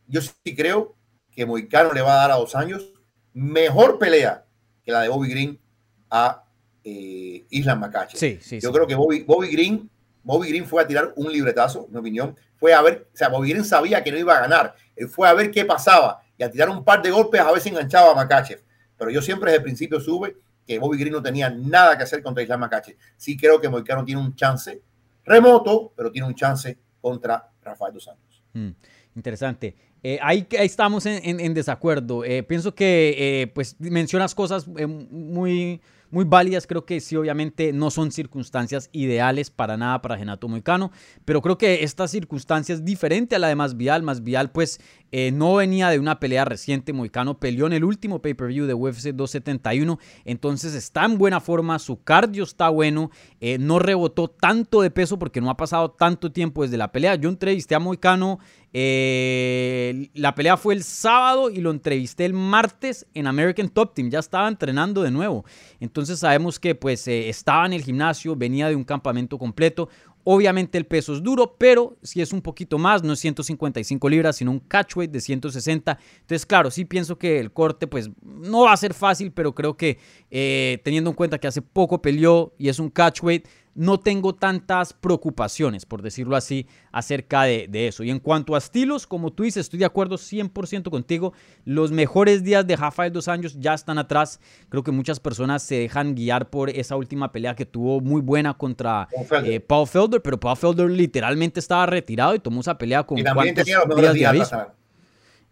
Yo sí creo que Moicano le va a dar a dos años mejor pelea que la de Bobby Green a eh, Isla Macache. Sí, sí, Yo creo que Bobby, Bobby, Green, Bobby Green fue a tirar un libretazo, en mi opinión. Fue a ver, o sea, Bobby Green sabía que no iba a ganar. Él fue a ver qué pasaba y a tirar un par de golpes a ver si enganchaba a Macache. Pero yo siempre desde el principio sube que Bobby Green no tenía nada que hacer contra Isla Macache. Sí creo que Moicano tiene un chance remoto, pero tiene un chance contra Rafael dos Santos. Mm, interesante. Eh, ahí, estamos en, desacuerdo. Eh, pienso que eh, pues mencionas cosas muy muy válidas. Creo que sí, obviamente no son circunstancias ideales para nada para Genato Moicano, pero creo que esta circunstancia es diferente a la de Masvidal. Masvidal pues eh, no venía de una pelea reciente. Moicano peleó en el último pay-per-view de UFC 271, entonces está en buena forma, su cardio está bueno, eh, no rebotó tanto de peso porque no ha pasado tanto tiempo desde la pelea. Yo entrevisté a Moicano eh, la pelea fue el sábado y lo entrevisté el martes en American Top Team. Ya estaba entrenando de nuevo. Entonces sabemos que pues estaba en el gimnasio, venía de un campamento completo. Obviamente el peso es duro, pero si es un poquito más, no es 155 libras, sino un catchweight de 160. Entonces, claro, sí pienso que el corte pues no va a ser fácil, pero creo que eh, teniendo en cuenta que hace poco peleó y es un catchweight, no tengo tantas preocupaciones, por decirlo así, acerca de, eso. Y en cuanto a estilos, como tú dices, estoy de acuerdo 100% contigo. Los mejores días de Rafael dos años ya están atrás. Creo que muchas personas se dejan guiar por esa última pelea que tuvo muy buena contra eh, Paul Felder, pero Paul Felder literalmente estaba retirado y tomó esa pelea con cuántos días, de aviso.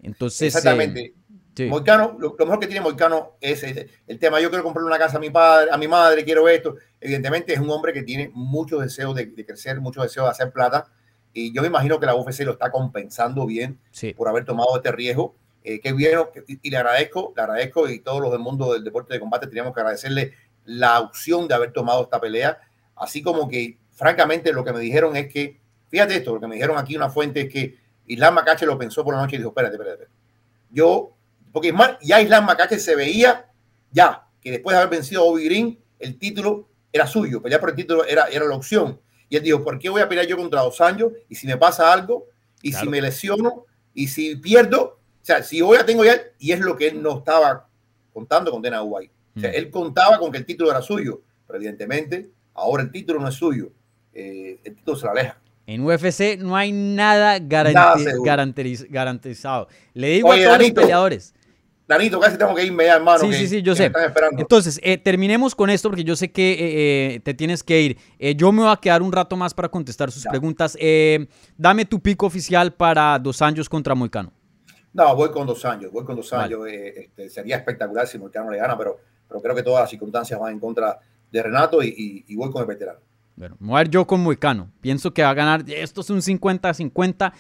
Entonces, Exactamente. Moicano, lo, mejor que tiene Moicano es, el tema. Yo quiero comprarle una casa a mi padre, a mi madre, quiero esto. Evidentemente es un hombre que tiene mucho deseo de, crecer, mucho deseo de hacer plata. Y yo me imagino que la UFC lo está compensando bien por haber tomado este riesgo. Eh, que bien, y, le agradezco, le agradezco y todos los del mundo del deporte de combate teníamos que agradecerle la opción de haber tomado esta pelea. Así como que, francamente, lo que me dijeron es que, fíjate esto, lo que me dijeron aquí una fuente es que Islam Macache lo pensó por la noche y dijo, espérate, espérate. Yo porque ya Islam Macache se veía ya que después de haber vencido a Bobby Green, el título era suyo, pelear por el título era, era la opción. Y él dijo, ¿por qué voy a pelear yo contra dos años? Y si me pasa algo, y si me lesiono, y si pierdo, o sea, si hoy ya tengo ya, y es lo que él no estaba contando con Dana White. O sea, mm. él contaba con que el título era suyo, pero evidentemente ahora el título no es suyo. Eh, el título se lo aleja. En UFC no hay nada, garantizado. Le digo a todos los peleadores Danito, casi tengo que irme ya, hermano. Sí, sí, sí, yo sé. Entonces, eh, terminemos con esto porque yo sé que eh, eh, te tienes que ir. yo me voy a quedar un rato más para contestar sus preguntas. dame tu pico oficial para dos años contra Moicano. No, voy con dos años, voy con dos años. Este, sería espectacular si Moicano le gana, pero, pero creo que todas las circunstancias van en contra de Renato y, voy con el veterano. Bueno, voy a ver yo con Moicano. Pienso que va a ganar. Esto es un 50-50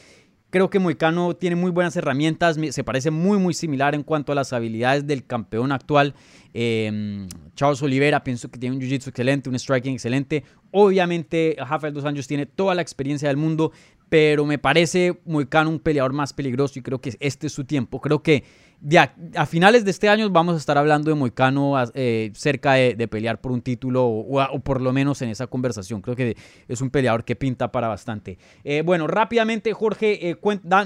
Creo que Moicano tiene muy buenas herramientas, se parece muy muy similar en cuanto a las habilidades del campeón actual. Eh, Charles Oliveira, pienso que tiene un jiu-jitsu excelente, un striking excelente. Obviamente, Rafael dos años tiene toda la experiencia del mundo, pero me parece Moicano un peleador más peligroso y creo que este es su tiempo. Creo que a, finales de este año vamos a estar hablando de Moicano eh, cerca de, pelear por un título o, por lo menos en esa conversación. Creo que es un peleador que pinta para bastante. Eh, bueno, rápidamente, Jorge, eh,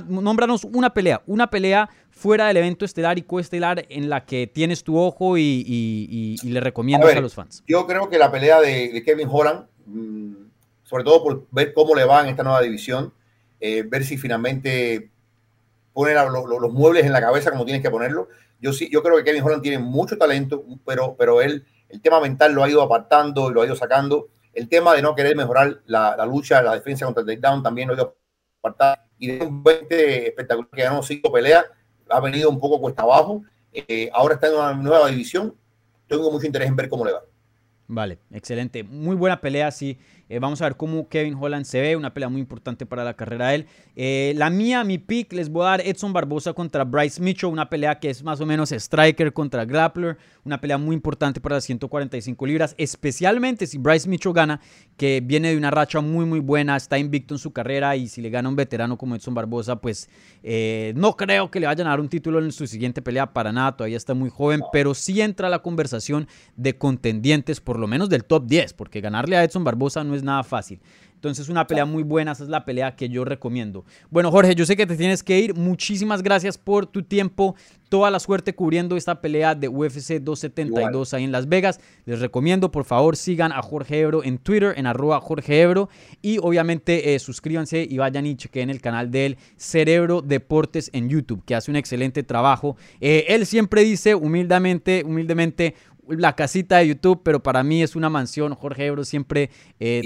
nómbranos una pelea, una pelea fuera del evento estelar y coestelar en la que tienes tu ojo y, le recomiendas a, los fans. Yo creo que la pelea de, Kevin Holland, mm, sobre todo por ver cómo le va en esta nueva división, ver si finalmente poner los muebles en la cabeza como tienes que ponerlo. Yo sí, yo creo que Kevin Holland tiene mucho talento, pero, pero él, el tema mental lo ha ido apartando y lo ha ido sacando. El tema de no querer mejorar la, lucha, la defensa contra el takedown también lo ha ido apartando. Y de un 20 espectacular que ganó cinco peleas, ha venido un poco cuesta abajo. Eh, ahora está en una nueva división. Tengo mucho interés en ver cómo le va. Vale, excelente. Muy buena pelea, sí. Eh, vamos a ver cómo Kevin Holland se ve, una pelea muy importante para la carrera de él. Eh, la mía, mi pick, les voy a dar Edson Barbosa contra Bryce Mitchell, una pelea que es más o menos striker contra grappler, una pelea muy importante para las 145 libras, especialmente si Bryce Mitchell gana, que viene de una racha muy muy buena, está invicto en su carrera y si le gana un veterano como Edson Barbosa, pues eh, no creo que le vayan a dar un título en su siguiente pelea para nada, todavía está muy joven, pero sí entra la conversación de contendientes, por lo menos del top 10, porque ganarle a Edson Barbosa no es nada fácil. Entonces, una pelea muy buena, esa es la pelea que yo recomiendo. Bueno, Jorge, yo sé que te tienes que ir. Muchísimas gracias por tu tiempo. Toda la suerte cubriendo esta pelea de UFC 272 ahí en Las Vegas. Les recomiendo, por favor, sigan a Jorge Ebro en Twitter, en arroba Jorge Ebro. Y obviamente eh, suscríbanse y vayan y chequen el canal de él, Cerebro Deportes en YouTube, que hace un excelente trabajo. Eh, él siempre dice humildemente, humildemente, la casita de YouTube, pero para mí es una mansión. Jorge Ebro siempre eh,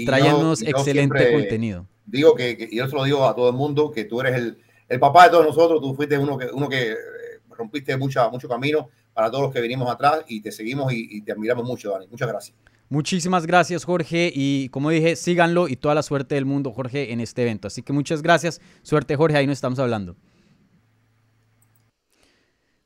excelente contenido. Digo que, yo se lo digo a todo el mundo, que tú eres el, el papá de todos nosotros, tú fuiste uno que, uno que eh, rompiste mucha, mucho camino para todos los que venimos atrás y te seguimos y, te admiramos mucho, Dani. Muchas gracias. Muchísimas gracias, Jorge. Y como dije, síganlo y toda la suerte del mundo, Jorge, en este evento. Así que muchas gracias. Suerte, Jorge. Ahí nos estamos hablando.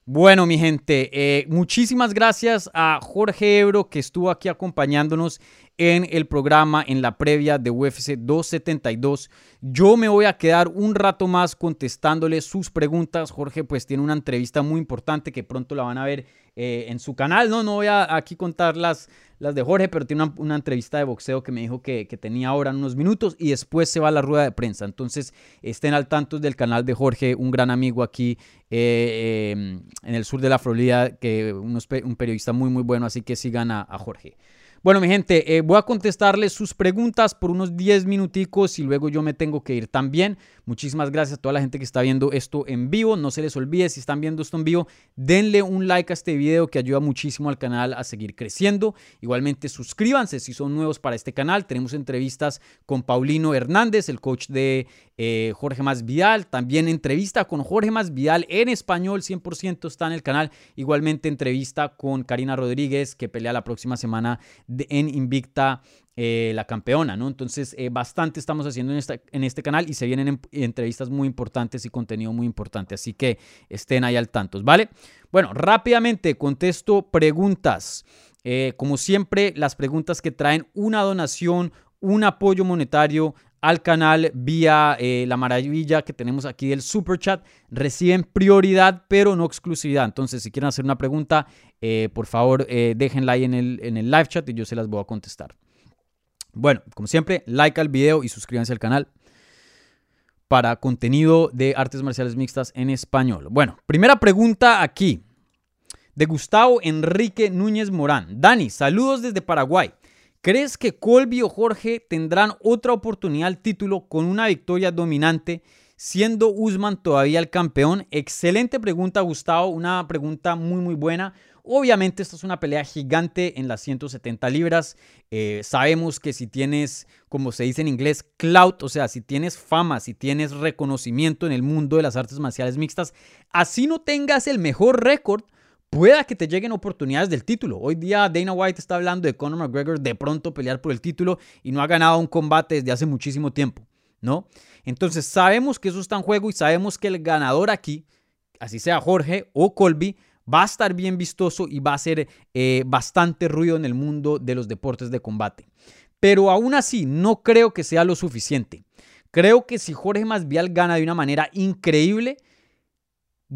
Bueno, mi gente, eh, muchísimas gracias a Jorge Ebro que estuvo aquí acompañándonos en el programa, en la previa de UFC 272. Yo me voy a quedar un rato más contestándole sus preguntas. Jorge pues tiene una entrevista muy importante que pronto la van a ver eh, en su canal. No, no voy a aquí contar las, de Jorge, pero tiene una, entrevista de boxeo que me dijo que, tenía ahora en unos minutos y después se va a la rueda de prensa. Entonces estén al tanto del canal de Jorge, un gran amigo aquí eh, em, en el sur de la Florida, que un periodista muy muy bueno, así que sigan a Jorge. Bueno, mi gente, eh, voy a contestarles sus preguntas por unos 10 minuticos y luego yo me tengo que ir también. Muchísimas gracias a toda la gente que está viendo esto en vivo. No se les olvide, si están viendo esto en vivo, denle un like a este video que ayuda muchísimo al canal a seguir creciendo. Igualmente, suscríbanse si son nuevos para este canal. Tenemos entrevistas con Paulino Hernández, el coach de eh, Jorge Más Vidal. También entrevista con Jorge Más Vidal en español, 100% está en el canal. Igualmente, entrevista con Karina Rodríguez, que pelea la próxima semana en Invicta eh, la campeona, ¿no? Entonces, eh, bastante estamos haciendo en, este canal y se vienen entrevistas muy importantes y contenido muy importante, así que estén ahí al tanto, ¿vale? Bueno, rápidamente contesto preguntas. Eh, como siempre, las preguntas que traen una donación, un apoyo monetario al canal vía la maravilla que tenemos aquí del super chat reciben prioridad pero no exclusividad entonces si quieren hacer una pregunta por favor déjenla ahí en el, en el live chat y yo se las voy a contestar Bueno, como siempre, like al video y suscríbanse al canal para contenido de artes marciales mixtas en español. Bueno, primera pregunta aquí de Gustavo Enrique Núñez Morán. Dani, saludos desde Paraguay. ¿Crees que Colby o Jorge tendrán otra oportunidad al título con una victoria dominante, siendo Usman todavía el campeón? Excelente pregunta, Gustavo. Una pregunta muy, muy buena. Obviamente esta es una pelea gigante en las 170 libras. Eh, sabemos que si tienes, como se dice en inglés, clout, o sea, si tienes fama, si tienes reconocimiento en el mundo de las artes marciales mixtas, así no tengas el mejor récord, pueda que te lleguen oportunidades del título. Hoy día Dana White está hablando de Conor McGregor de pronto pelear por el título y no ha ganado un combate desde hace muchísimo tiempo, ¿no? Entonces sabemos que eso está en juego y sabemos que el ganador aquí, así sea Jorge o Colby, va a estar bien vistoso y va a hacer eh, bastante ruido en el mundo de los deportes de combate. Pero aún así, no creo que sea lo suficiente. Creo que si Jorge Masvial gana de una manera increíble,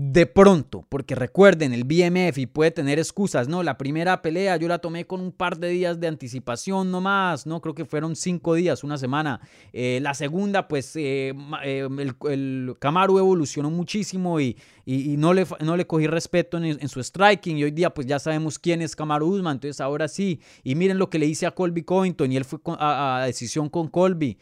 de pronto, porque recuerden, el BMF y puede tener excusas, ¿no? La primera pelea yo la tomé con un par de días de anticipación nomás, ¿no? Creo que fueron cinco días, una semana. Eh, la segunda, pues eh, eh, el, Camaro evolucionó muchísimo y, y, no, le, no le cogí respeto en, su striking y hoy día pues ya sabemos quién es Camaro Usman, entonces ahora sí. Y miren lo que le hice a Colby Covington y él fue a, a decisión con Colby.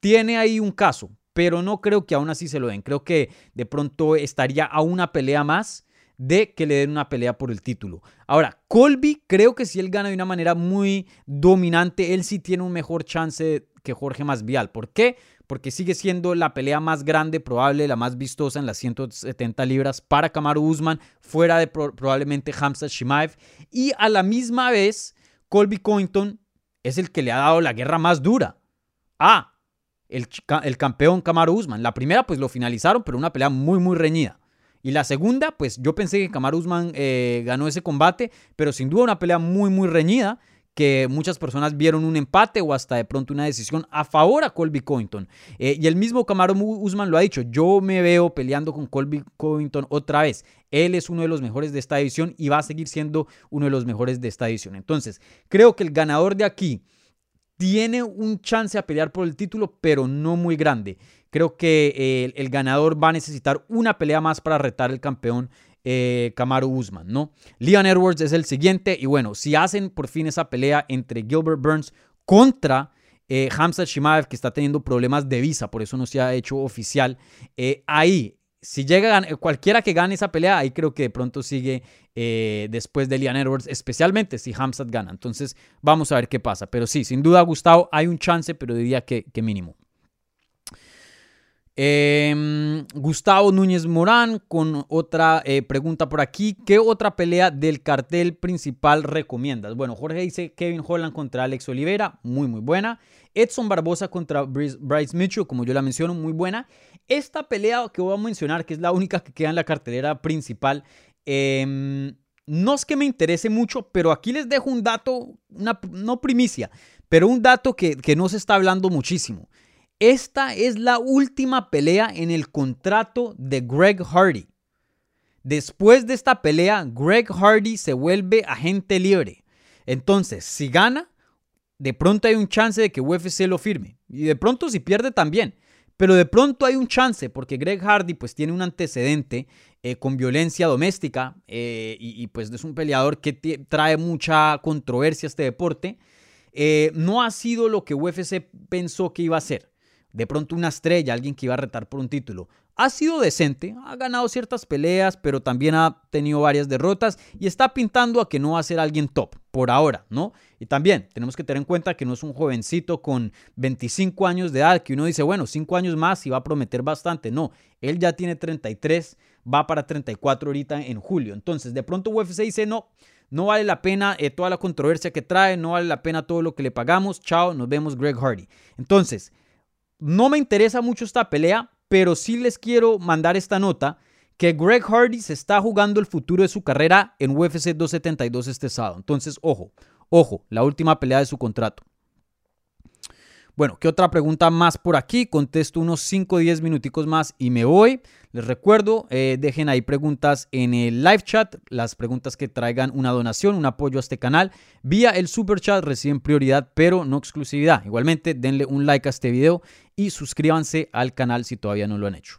tiene ahí un caso, pero no creo que aún así se lo den. Creo que de pronto estaría a una pelea más de que le den una pelea por el título. Ahora, Colby creo que si él gana de una manera muy dominante, él sí tiene un mejor chance que Jorge Masvial. ¿Por qué? Porque sigue siendo la pelea más grande, probable, la más vistosa en las 170 libras para Kamaru Usman, fuera de probablemente Hamza Shimaev. Y a la misma vez, Colby Covington es el que le ha dado la guerra más dura. Ah, el, campeón Kamaru Usman. La primera, pues lo finalizaron, pero una pelea muy, muy reñida. Y la segunda, pues yo pensé que Kamaru Usman eh, ganó ese combate, pero sin duda una pelea muy, muy reñida que muchas personas vieron un empate o hasta de pronto una decisión a favor a Colby Covington. Eh, y el mismo Kamaru Usman lo ha dicho, yo me veo peleando con Colby Covington otra vez. Él es uno de los mejores de esta edición y va a seguir siendo uno de los mejores de esta edición. Entonces, creo que el ganador de aquí tiene un chance a pelear por el título, pero no muy grande. Creo que eh, el, ganador va a necesitar una pelea más para retar el campeón eh, Kamaru Usman, ¿no? Leon Edwards es el siguiente y bueno, si hacen por fin esa pelea entre Gilbert Burns contra eh, Hamza Shimaev, que está teniendo problemas de visa, por eso no se ha hecho oficial, eh, ahí si llega cualquiera que gane esa pelea, ahí creo que de pronto sigue eh, después de Lian Edwards, especialmente si Hamzat gana. Entonces vamos a ver qué pasa. Pero sí, sin duda, Gustavo, hay un chance, pero diría que, que mínimo. Em, Gustavo Núñez Morán con otra eh, pregunta por aquí. ¿Qué otra pelea del cartel principal recomiendas? Bueno, Jorge dice Kevin Holland contra Alex Oliveira, muy muy buena. Edson Barbosa contra Bryce Mitchell, como yo la menciono, muy buena. Esta pelea que voy a mencionar, que es la única que queda en la cartelera principal, em, no es que me interese mucho, pero aquí les dejo un dato, no primicia, pero un dato que, que no se está hablando muchísimo. Esta es la última pelea en el contrato de Greg Hardy. Después de esta pelea, Greg Hardy se vuelve agente libre. Entonces, si gana, de pronto hay un chance de que UFC lo firme. Y de pronto si pierde también. Pero de pronto hay un chance porque Greg Hardy pues tiene un antecedente eh, con violencia doméstica eh, y, pues es un peleador que trae mucha controversia a este deporte. Eh, no ha sido lo que UFC pensó que iba a ser de pronto una estrella, alguien que iba a retar por un título. Ha sido decente, ha ganado ciertas peleas, pero también ha tenido varias derrotas y está pintando a que no va a ser alguien top por ahora, ¿no? Y también tenemos que tener en cuenta que no es un jovencito con 25 años de edad que uno dice, bueno, 5 años más y va a prometer bastante. No, él ya tiene 33, va para 34 ahorita en julio. Entonces, de pronto UFC dice, no, no vale la pena eh, toda la controversia que trae, no vale la pena todo lo que le pagamos. Chao, nos vemos Greg Hardy. Entonces, no me interesa mucho esta pelea, pero sí les quiero mandar esta nota que Greg Hardy se está jugando el futuro de su carrera en UFC 272 este sábado. Entonces, ojo, ojo, la última pelea de su contrato. Bueno, ¿qué otra pregunta más por aquí? Contesto unos 5 o 10 minuticos más y me voy. Les recuerdo, eh, dejen ahí preguntas en el live chat, las preguntas que traigan una donación, un apoyo a este canal. Vía el super chat reciben prioridad, pero no exclusividad. Igualmente, denle un like a este video y suscríbanse al canal si todavía no lo han hecho.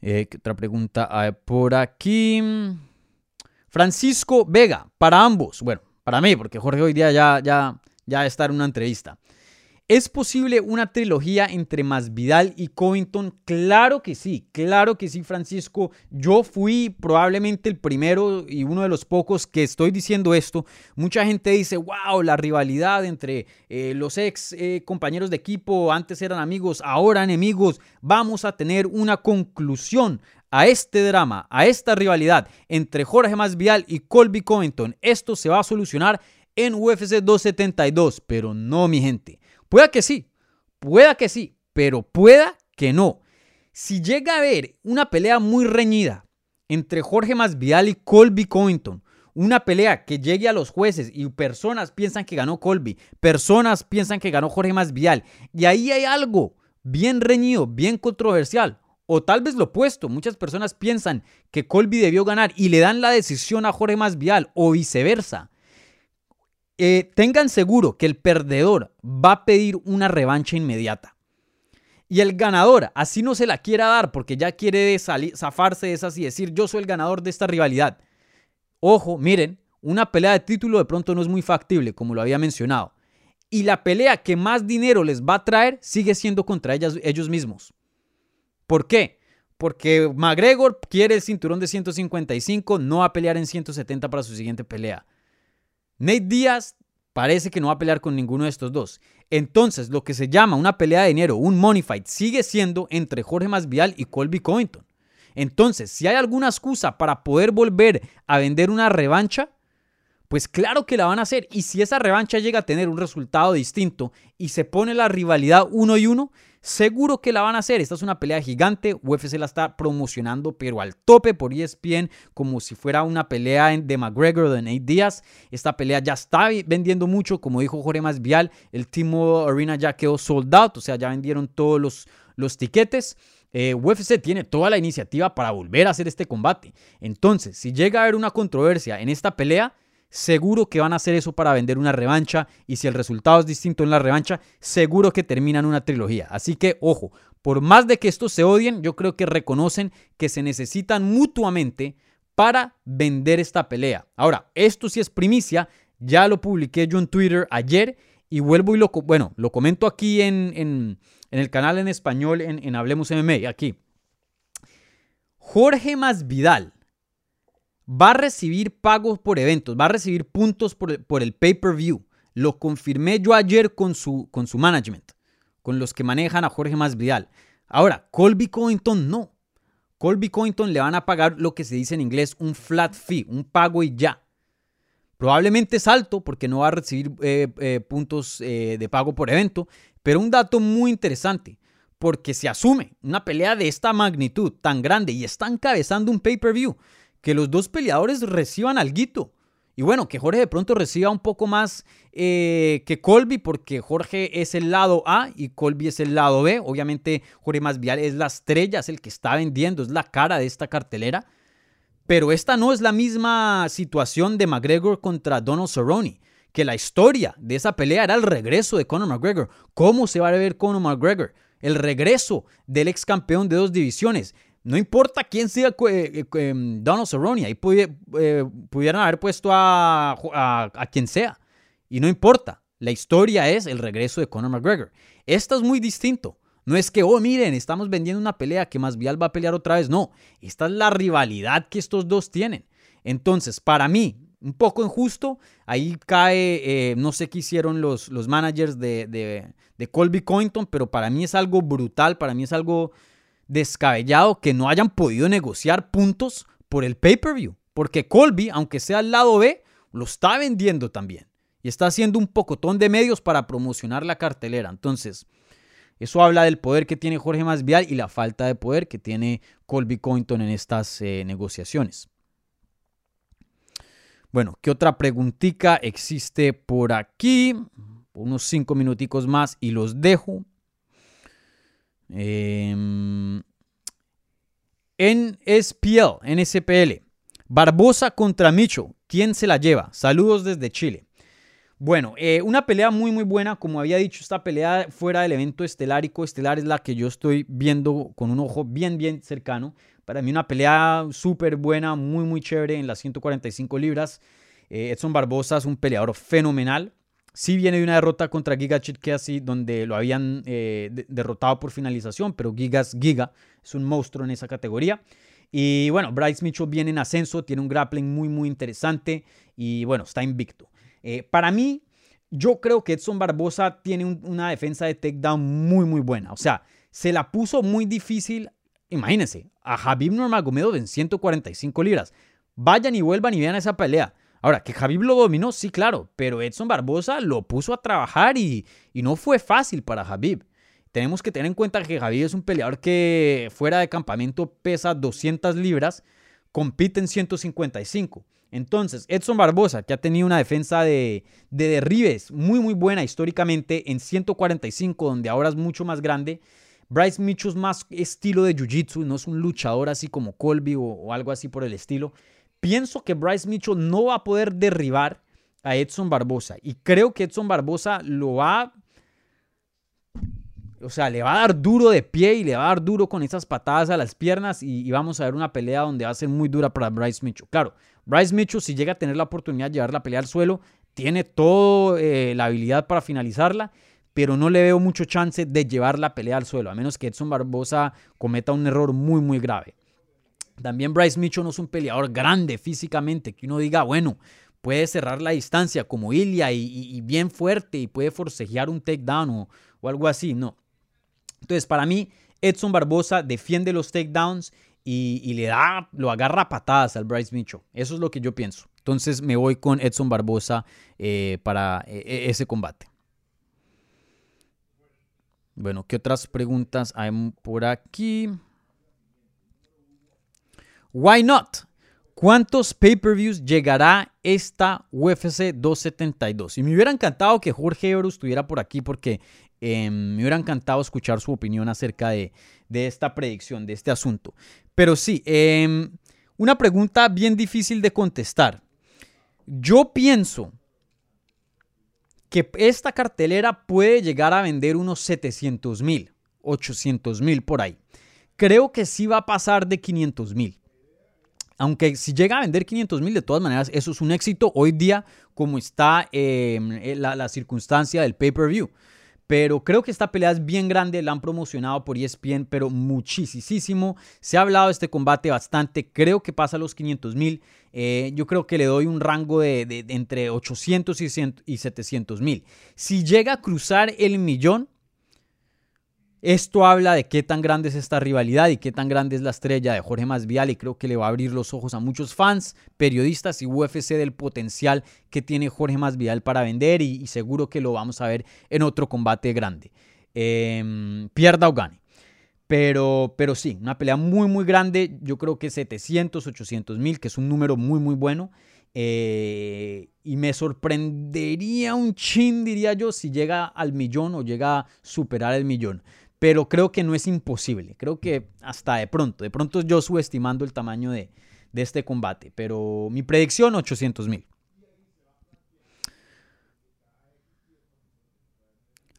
Eh, ¿Qué otra pregunta hay por aquí? Francisco Vega, para ambos. Bueno, para mí, porque Jorge hoy día ya, ya está en una entrevista. ¿Es posible una trilogía entre Masvidal y Covington? Claro que sí, claro que sí, Francisco. Yo fui probablemente el primero y uno de los pocos que estoy diciendo esto. Mucha gente dice, wow, la rivalidad entre eh, los ex eh, compañeros de equipo, antes eran amigos, ahora enemigos. Vamos a tener una conclusión a este drama, a esta rivalidad entre Jorge Masvidal y Colby Covington. Esto se va a solucionar en UFC 272, pero no, mi gente. Pueda que sí, pueda que sí, pero pueda que no. Si llega a haber una pelea muy reñida entre Jorge Masvidal y Colby Covington, una pelea que llegue a los jueces y personas piensan que ganó Colby, personas piensan que ganó Jorge Masvidal, y ahí hay algo bien reñido, bien controversial, o tal vez lo opuesto, muchas personas piensan que Colby debió ganar y le dan la decisión a Jorge Masvidal o viceversa. Eh, tengan seguro que el perdedor va a pedir una revancha inmediata. Y el ganador, así no se la quiera dar porque ya quiere salir, zafarse de esas y decir yo soy el ganador de esta rivalidad. Ojo, miren, una pelea de título de pronto no es muy factible, como lo había mencionado. Y la pelea que más dinero les va a traer sigue siendo contra ellos mismos. ¿Por qué? Porque McGregor quiere el cinturón de 155, no va a pelear en 170 para su siguiente pelea. Nate Díaz parece que no va a pelear con ninguno de estos dos. Entonces, lo que se llama una pelea de dinero, un money fight, sigue siendo entre Jorge Masvidal y Colby Covington. Entonces, si hay alguna excusa para poder volver a vender una revancha, pues claro que la van a hacer. Y si esa revancha llega a tener un resultado distinto y se pone la rivalidad uno y uno, seguro que la van a hacer. Esta es una pelea gigante. UFC la está promocionando, pero al tope por ESPN, como si fuera una pelea de McGregor de Nate Díaz. Esta pelea ya está vendiendo mucho. Como dijo Jorge Masvial, el Timo Arena ya quedó sold out, o sea, ya vendieron todos los, los tiquetes. Eh, UFC tiene toda la iniciativa para volver a hacer este combate. Entonces, si llega a haber una controversia en esta pelea, seguro que van a hacer eso para vender una revancha y si el resultado es distinto en la revancha, seguro que terminan una trilogía. Así que ojo, por más de que estos se odien, yo creo que reconocen que se necesitan mutuamente para vender esta pelea. Ahora, esto sí es primicia, ya lo publiqué yo en Twitter ayer y vuelvo y lo, bueno, lo comento aquí en, en, el canal en español en, en Hablemos MMA, aquí. Jorge Masvidal va a recibir pagos por eventos, va a recibir puntos por, el pay-per-view. Lo confirmé yo ayer con su, con su management, con los que manejan a Jorge Masvidal. Ahora, Colby Covington no. Colby Covington le van a pagar lo que se dice en inglés un flat fee, un pago y ya. Probablemente es alto porque no va a recibir eh, eh, puntos eh, de pago por evento, pero un dato muy interesante, porque se asume una pelea de esta magnitud tan grande y está encabezando un pay-per-view que los dos peleadores reciban algo. Y bueno, que Jorge de pronto reciba un poco más eh, que Colby, porque Jorge es el lado A y Colby es el lado B. Obviamente, Jorge Masvial es la estrella, es el que está vendiendo, es la cara de esta cartelera. Pero esta no es la misma situación de McGregor contra Donald Cerrone, que la historia de esa pelea era el regreso de Conor McGregor. ¿Cómo se va a ver Conor McGregor? El regreso del ex campeón de dos divisiones. No importa quién sea eh, eh, em, Donald Cerrone, ahí eh, pudieran haber puesto a, quien sea. Y no importa, la historia es el regreso de Conor McGregor. Esto es muy distinto. No es que, oh, miren, estamos vendiendo una pelea que más Vial va a pelear otra vez. No, esta es la rivalidad que estos dos tienen. Entonces, para mí, un poco injusto. Ahí cae, no sé qué hicieron los, los managers de, de, de, Colby Cointon, pero para mí es algo brutal, para mí es algo descabellado que no hayan podido negociar puntos por el pay-per-view. Porque Colby, aunque sea al lado B, lo está vendiendo también. Y está haciendo un pocotón de medios para promocionar la cartelera. Entonces, eso habla del poder que tiene Jorge Masvial y la falta de poder que tiene Colby Cointon en estas eh, negociaciones. Bueno, ¿qué otra preguntita existe por aquí? unos cinco minuticos más y los dejo. En SPL, en SPL. Barbosa contra Micho. ¿Quién se la lleva? Saludos desde Chile. Bueno, eh, una pelea muy muy buena, como había dicho, esta pelea fuera del evento estelar es la que yo estoy viendo con un ojo bien bien cercano. Para mí una pelea súper buena, muy muy chévere en las 145 libras. Eh, Edson Barbosa es un peleador fenomenal. Sí viene de una derrota contra Giga Chitkesi donde lo habían eh, derrotado por finalización, pero Gigas Giga es un monstruo en esa categoría. Y bueno, Bryce Mitchell viene en ascenso, tiene un grappling muy muy interesante y bueno, está invicto. Eh, para mí, yo creo que Edson Barbosa tiene una defensa de takedown muy, muy buena. O sea, se la puso muy difícil, imagínense, a Javib Nurmagomedov en 145 libras. Vayan y vuelvan y vean esa pelea. Ahora, que Javib lo dominó, sí, claro, pero Edson Barbosa lo puso a trabajar y, y no fue fácil para Javib. Tenemos que tener en cuenta que Javib es un peleador que fuera de campamento pesa 200 libras, compite en 155. Entonces, Edson Barbosa, que ha tenido una defensa de, derribes muy, muy buena históricamente en 145, donde ahora es mucho más grande. Bryce Mitchell es más estilo de Jiu-Jitsu, no es un luchador así como Colby o, algo así por el estilo. Pienso que Bryce Mitchell no va a poder derribar a Edson Barbosa. Y creo que Edson Barbosa lo va o sea, le va a dar duro de pie y le va a dar duro con esas patadas a las piernas y, vamos a ver una pelea donde va a ser muy dura para Bryce Mitchell. Claro, Bryce Mitchell si llega a tener la oportunidad de llevar la pelea al suelo, tiene toda eh, la habilidad para finalizarla, pero no le veo mucho chance de llevar la pelea al suelo, a menos que Edson Barbosa cometa un error muy, muy grave. También Bryce Mitchell no es un peleador grande físicamente, que uno diga, bueno, puede cerrar la distancia como Ilya y, bien fuerte y puede forcejear un takedown o, algo así, no. Entonces, para mí, Edson Barbosa defiende los takedowns y, le da, lo agarra patadas al Bryce Mitchell. Eso es lo que yo pienso. Entonces, me voy con Edson Barbosa eh, para eh, e, ese combate. Bueno, ¿qué otras preguntas hay por aquí? Why not? ¿Cuántos pay-per-views llegará esta UFC 272? Y me hubiera encantado que Jorge Ebro estuviera por aquí porque Em, me hubiera encantado escuchar su opinión acerca de, esta predicción, de este asunto. Pero sí, em, una pregunta bien difícil de contestar. Yo pienso que esta cartelera puede llegar a vender unos 700 mil, 800 mil por ahí. Creo que sí va a pasar de 500 mil. Aunque si llega a vender 500 mil, de todas maneras, eso es un éxito hoy día, como está em, la, la circunstancia del pay-per-view. Pero creo que esta pelea es bien grande, la han promocionado por ESPN, pero muchísimo. Se ha hablado de este combate bastante, creo que pasa a los 500 mil. Eh, yo creo que le doy un rango de, entre 800 y 700 mil. Si llega a cruzar el millón, esto habla de qué tan grande es esta rivalidad y qué tan grande es la estrella de Jorge Masvidal y creo que le va a abrir los ojos a muchos fans, periodistas y UFC del potencial que tiene Jorge Masvidal para vender y, seguro que lo vamos a ver en otro combate grande. Em, pierda o gane. Pero, pero sí, una pelea muy muy grande, yo creo que 700, 800 mil, que es un número muy muy bueno. Eh, y me sorprendería un chin, diría yo, si llega al millón o llega a superar el millón pero creo que no es imposible. Creo que hasta de pronto, de pronto yo subestimando el tamaño de, este combate, pero mi predicción 800 mil.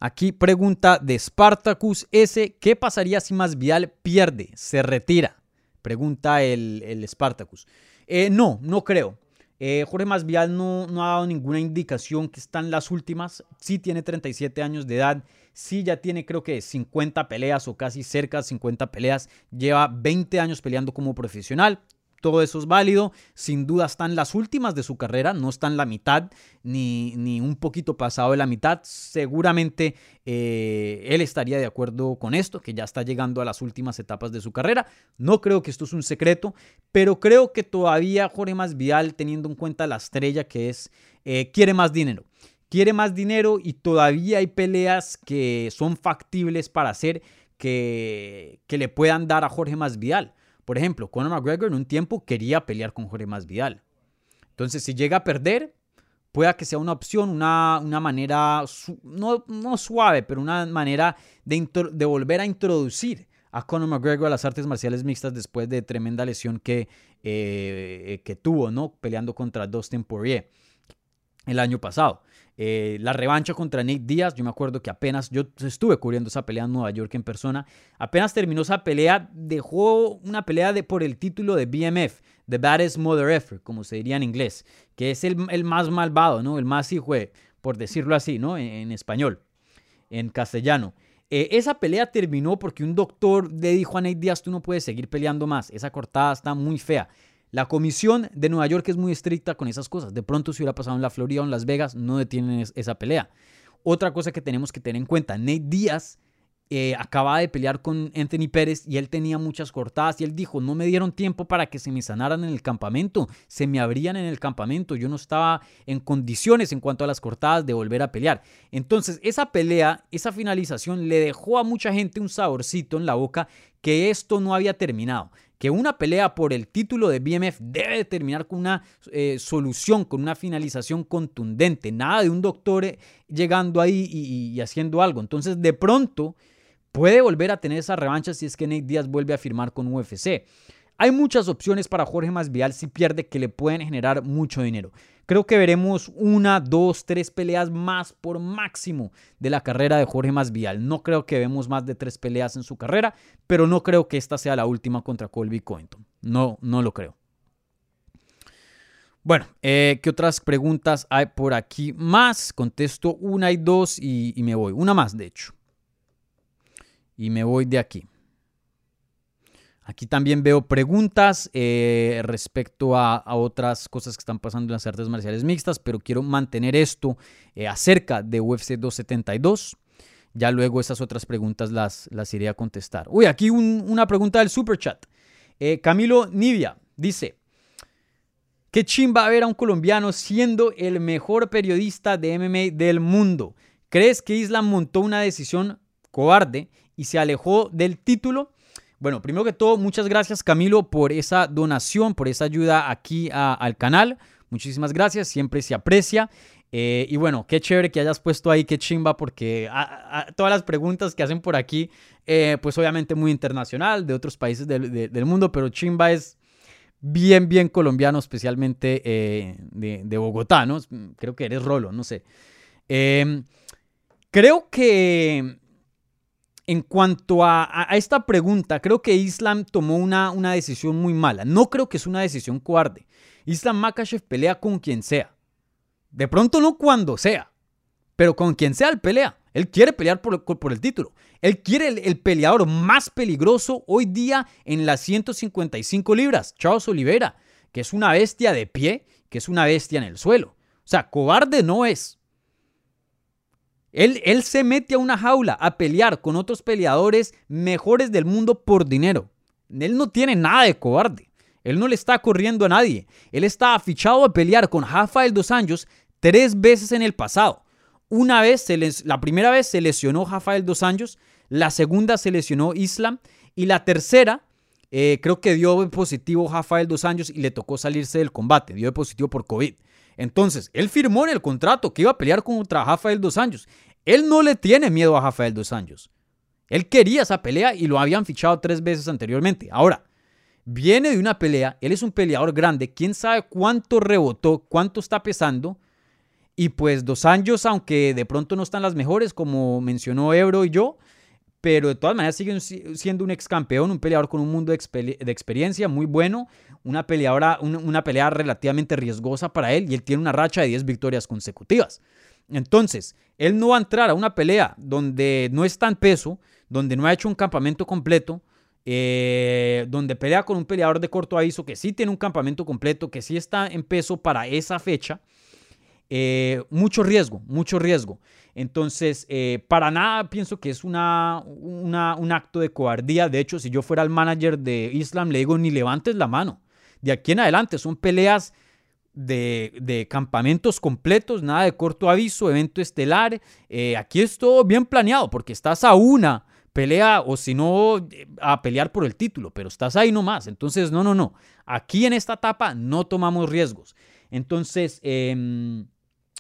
Aquí pregunta de Spartacus S, ¿qué pasaría si Masvidal pierde, se retira? Pregunta el, el Spartacus. Eh, no, no creo. Eh, Jorge Masvidal no, no, ha dado ninguna indicación que están las últimas. Sí tiene 37 años de edad. Sí ya tiene creo que 50 peleas o casi cerca de 50 peleas. Lleva 20 años peleando como profesional todo eso es válido. Sin duda están las últimas de su carrera, no están la mitad ni, ni un poquito pasado de la mitad. Seguramente eh, él estaría de acuerdo con esto, que ya está llegando a las últimas etapas de su carrera. No creo que esto es un secreto, pero creo que todavía Jorge Masvidal, teniendo en cuenta la estrella que es, eh, quiere más dinero. Quiere más dinero y todavía hay peleas que son factibles para hacer que, que le puedan dar a Jorge Masvidal. Por ejemplo, Conor McGregor en un tiempo quería pelear con Jorge Masvidal. Entonces, si llega a perder, pueda que sea una opción, una, una manera, no, no, suave, pero una manera de, volver a introducir a Conor McGregor a las artes marciales mixtas después de tremenda lesión que, eh, que tuvo, ¿no? Peleando contra Dustin Poirier el año pasado. Eh, la revancha contra Nate Díaz, yo me acuerdo que apenas, yo estuve cubriendo esa pelea en Nueva York en persona, apenas terminó esa pelea, dejó una pelea de, por el título de BMF, The Baddest Mother Effort, como se diría en inglés, que es el, más malvado, ¿no? El más hijo, por decirlo así, ¿no? En, español, en castellano. Eh, esa pelea terminó porque un doctor le dijo a Nate Díaz, tú no puedes seguir peleando más, esa cortada está muy fea. La comisión de Nueva York es muy estricta con esas cosas. De pronto, si hubiera pasado en la Florida o en Las Vegas, no detienen esa pelea. Otra cosa que tenemos que tener en cuenta, Nate Díaz eh, acababa de pelear con Anthony Pérez y él tenía muchas cortadas y él dijo, no me dieron tiempo para que se me sanaran en el campamento, se me abrían en el campamento, yo no estaba en condiciones en cuanto a las cortadas de volver a pelear. Entonces esa pelea, esa finalización le dejó a mucha gente un saborcito en la boca que esto no había terminado que una pelea por el título de BMF debe terminar con una eh, solución, con una finalización contundente. Nada de un doctor eh, llegando ahí y, y, haciendo algo. Entonces, de pronto, puede volver a tener esa revancha si es que Nate Díaz vuelve a firmar con UFC. Hay muchas opciones para Jorge Masvidal si pierde que le pueden generar mucho dinero. Creo que veremos una, dos, tres peleas más por máximo de la carrera de Jorge Masvidal. No creo que vemos más de tres peleas en su carrera, pero no creo que esta sea la última contra Colby Covington. No, no lo creo. Bueno, eh, ¿qué otras preguntas hay por aquí más? Contesto una y dos y me voy. Una más, de hecho. Y me voy de aquí. Aquí también veo preguntas eh, respecto a, otras cosas que están pasando en las artes marciales mixtas, pero quiero mantener esto eh, acerca de UFC 272. Ya luego esas otras preguntas las, las iré a contestar. Uy, aquí una pregunta del super chat. Eh, Camilo Nivia dice, ¿qué chimba ver a un colombiano siendo el mejor periodista de MMA del mundo? ¿Crees que Islam montó una decisión cobarde y se alejó del título? Bueno, primero que todo, muchas gracias Camilo por esa donación, por esa ayuda aquí al canal. Muchísimas gracias, siempre se aprecia. Eh, y bueno, qué chévere que hayas puesto ahí, qué chimba, porque todas las preguntas que hacen por aquí, eh, pues obviamente muy internacional, de otros países del, mundo, pero chimba es bien, bien colombiano, especialmente eh, de, de, Bogotá, ¿no? Creo que eres Rolo, no sé. creo que en cuanto a, esta pregunta, creo que Islam tomó una, una decisión muy mala. No creo que es una decisión cobarde. Islam Makachev pelea con quien sea. De pronto no cuando sea, pero con quien sea él pelea. Él quiere pelear por, por el título. Él quiere el, peleador más peligroso hoy día en las 155 libras, Charles Oliveira, que es una bestia de pie, que es una bestia en el suelo. O sea, cobarde no es. Él, él se mete a una jaula a pelear con otros peleadores mejores del mundo por dinero. Él no tiene nada de cobarde. Él no le está corriendo a nadie. Él está afichado a pelear con Rafael dos Anjos tres veces en el pasado. Una vez, se les, la primera vez se lesionó Rafael dos Anjos, la segunda se lesionó Islam y la tercera eh, creo que dio positivo Rafael dos Anjos y le tocó salirse del combate, dio positivo por COVID. Entonces, él firmó en el contrato que iba a pelear contra Rafael dos Anjos. Él no le tiene miedo a Rafael dos Anjos. Él quería esa pelea y lo habían fichado tres veces anteriormente. Ahora, viene de una pelea, él es un peleador grande, quién sabe cuánto rebotó, cuánto está pesando. Y pues dos Anjos, aunque de pronto no están las mejores, como mencionó Ebro y yo, pero de todas maneras sigue siendo un ex campeón, un peleador con un mundo de, experiencia muy bueno, una, peleadora, pelea relativamente riesgosa para él y él tiene una racha de 10 victorias consecutivas. Entonces, él no va a entrar a una pelea donde no está en peso, donde no ha hecho un campamento completo, eh, donde pelea con un peleador de corto aviso que sí tiene un campamento completo, que sí está en peso para esa fecha. Eh, mucho riesgo, mucho riesgo. Entonces, eh, para nada pienso que es una, un acto de cobardía. De hecho, si yo fuera el manager de Islam, le digo, ni levantes la mano. De aquí en adelante son peleas de, campamentos completos, nada de corto aviso, evento estelar. Eh, aquí es todo bien planeado porque estás a una pelea o si no a pelear por el título, pero estás ahí nomás. Entonces, no, no, no. Aquí en esta etapa no tomamos riesgos. Entonces, eh,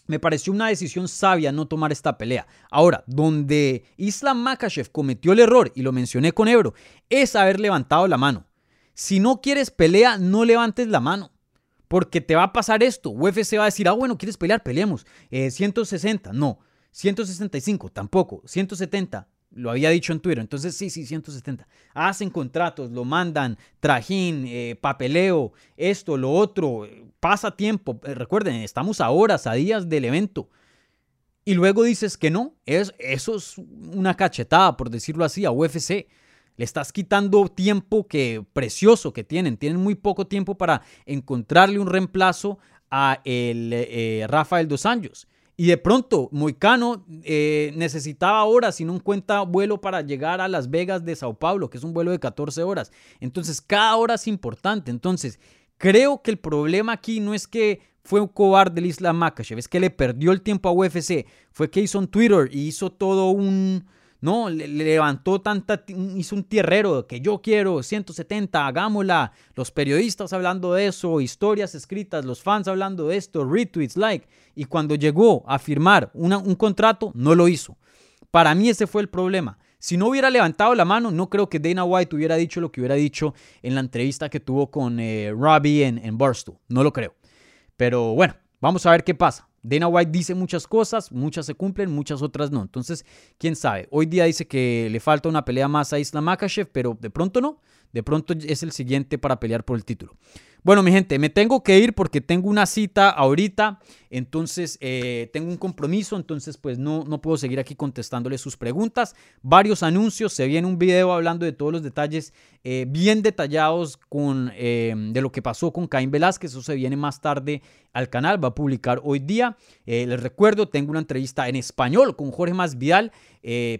me pareció una decisión sabia no tomar esta pelea. Ahora, donde Islam Makachev cometió el error, y lo mencioné con Ebro, es haber levantado la mano. Si no quieres pelea, no levantes la mano. Porque te va a pasar esto. UFC va a decir, ah, bueno, ¿quieres pelear? Peleemos. 160, eh, no. 165, tampoco. 170, lo había dicho en Twitter. Entonces, sí, sí, 170. Hacen contratos, lo mandan, trajín, eh, papeleo, esto, lo otro. Pasa tiempo. Eh, recuerden, estamos a horas, a días del evento. Y luego dices que no. Es, eso es una cachetada, por decirlo así, a UFC. Le estás quitando tiempo que precioso que tienen. Tienen muy poco tiempo para encontrarle un reemplazo a el eh, Rafael dos Anjos. Y de pronto, Moicano eh, necesitaba horas y no cuenta vuelo para llegar a Las Vegas de Sao Paulo, que es un vuelo de 14 horas. Entonces, cada hora es importante. Entonces, creo que el problema aquí no es que fue un cobarde el Islam Makachev, es que le perdió el tiempo a UFC. Fue que hizo un Twitter y hizo todo un, no, le, levantó tanta, hizo un tierrero que yo quiero 170, hagámosla. Los periodistas hablando de eso, historias escritas, los fans hablando de esto, retweets, like. Y cuando llegó a firmar un contrato, no lo hizo. Para mí ese fue el problema. Si no hubiera levantado la mano, no creo que Dana White hubiera dicho lo que hubiera dicho en la entrevista que tuvo con eh, Robbie en, en Barstool. No lo creo. Pero bueno, vamos a ver qué pasa. Dana White dice muchas cosas, muchas se cumplen, muchas otras no. Entonces, quién sabe. Hoy día dice que le falta una pelea más a Islam Makachev, pero de pronto no. De pronto es el siguiente para pelear por el título. Bueno, mi gente, me tengo que ir porque tengo una cita ahorita, entonces eh, tengo un compromiso, entonces pues no, no puedo seguir aquí contestándole sus preguntas. Varios anuncios, se viene un video hablando de todos los detalles eh, bien detallados con, eh, de lo que pasó con Caín Velázquez, eso se viene más tarde al canal, va a publicar hoy día. les recuerdo, tengo una entrevista en español con Jorge Masvidal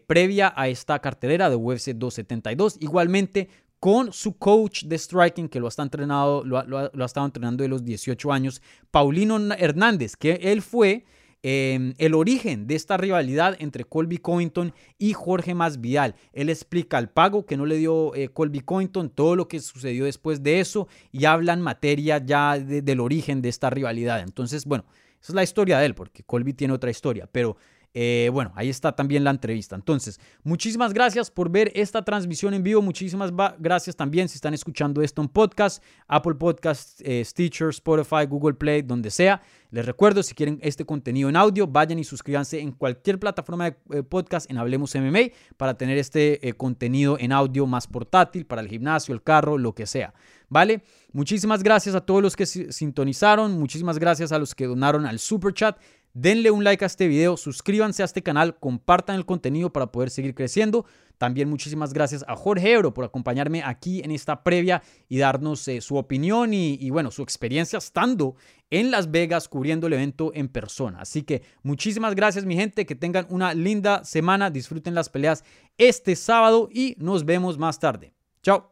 previa a esta cartelera de UFC 272. Igualmente, con su coach de striking que lo ha, entrenado, lo, ha, estado entrenando de los 18 años, Paulino Hernández, que él fue em, el origen de esta rivalidad entre Colby Covington y Jorge Masvidal. Él explica el pago que no le dio eh, Colby Covington, todo lo que sucedió después de eso y habla en materia ya del origen de esta rivalidad. Entonces, bueno, esa es la historia de él, porque Colby tiene otra historia, pero eh, bueno, ahí está también la entrevista. Entonces, muchísimas gracias por ver esta transmisión en vivo. Muchísimas gracias también si están escuchando esto en podcast, Apple Podcast, eh, Stitcher, Spotify, Google Play, donde sea. Les recuerdo, si quieren este contenido en audio, vayan y suscríbanse en cualquier plataforma de eh, podcast en Hablemos MMA para tener este contenido en audio más portátil para el gimnasio, el carro, lo que sea. ¿Vale? Muchísimas gracias a todos los que sintonizaron, muchísimas gracias a los que donaron al super chat. Denle un like a este video, suscríbanse a este canal, compartan el contenido para poder seguir creciendo. También muchísimas gracias a Jorge Ebro por acompañarme aquí en esta previa y darnos eh, su opinión y, y, bueno, su experiencia estando en Las Vegas cubriendo el evento en persona. Así que muchísimas gracias mi gente, que tengan una linda semana, disfruten las peleas este sábado y nos vemos más tarde. Chao.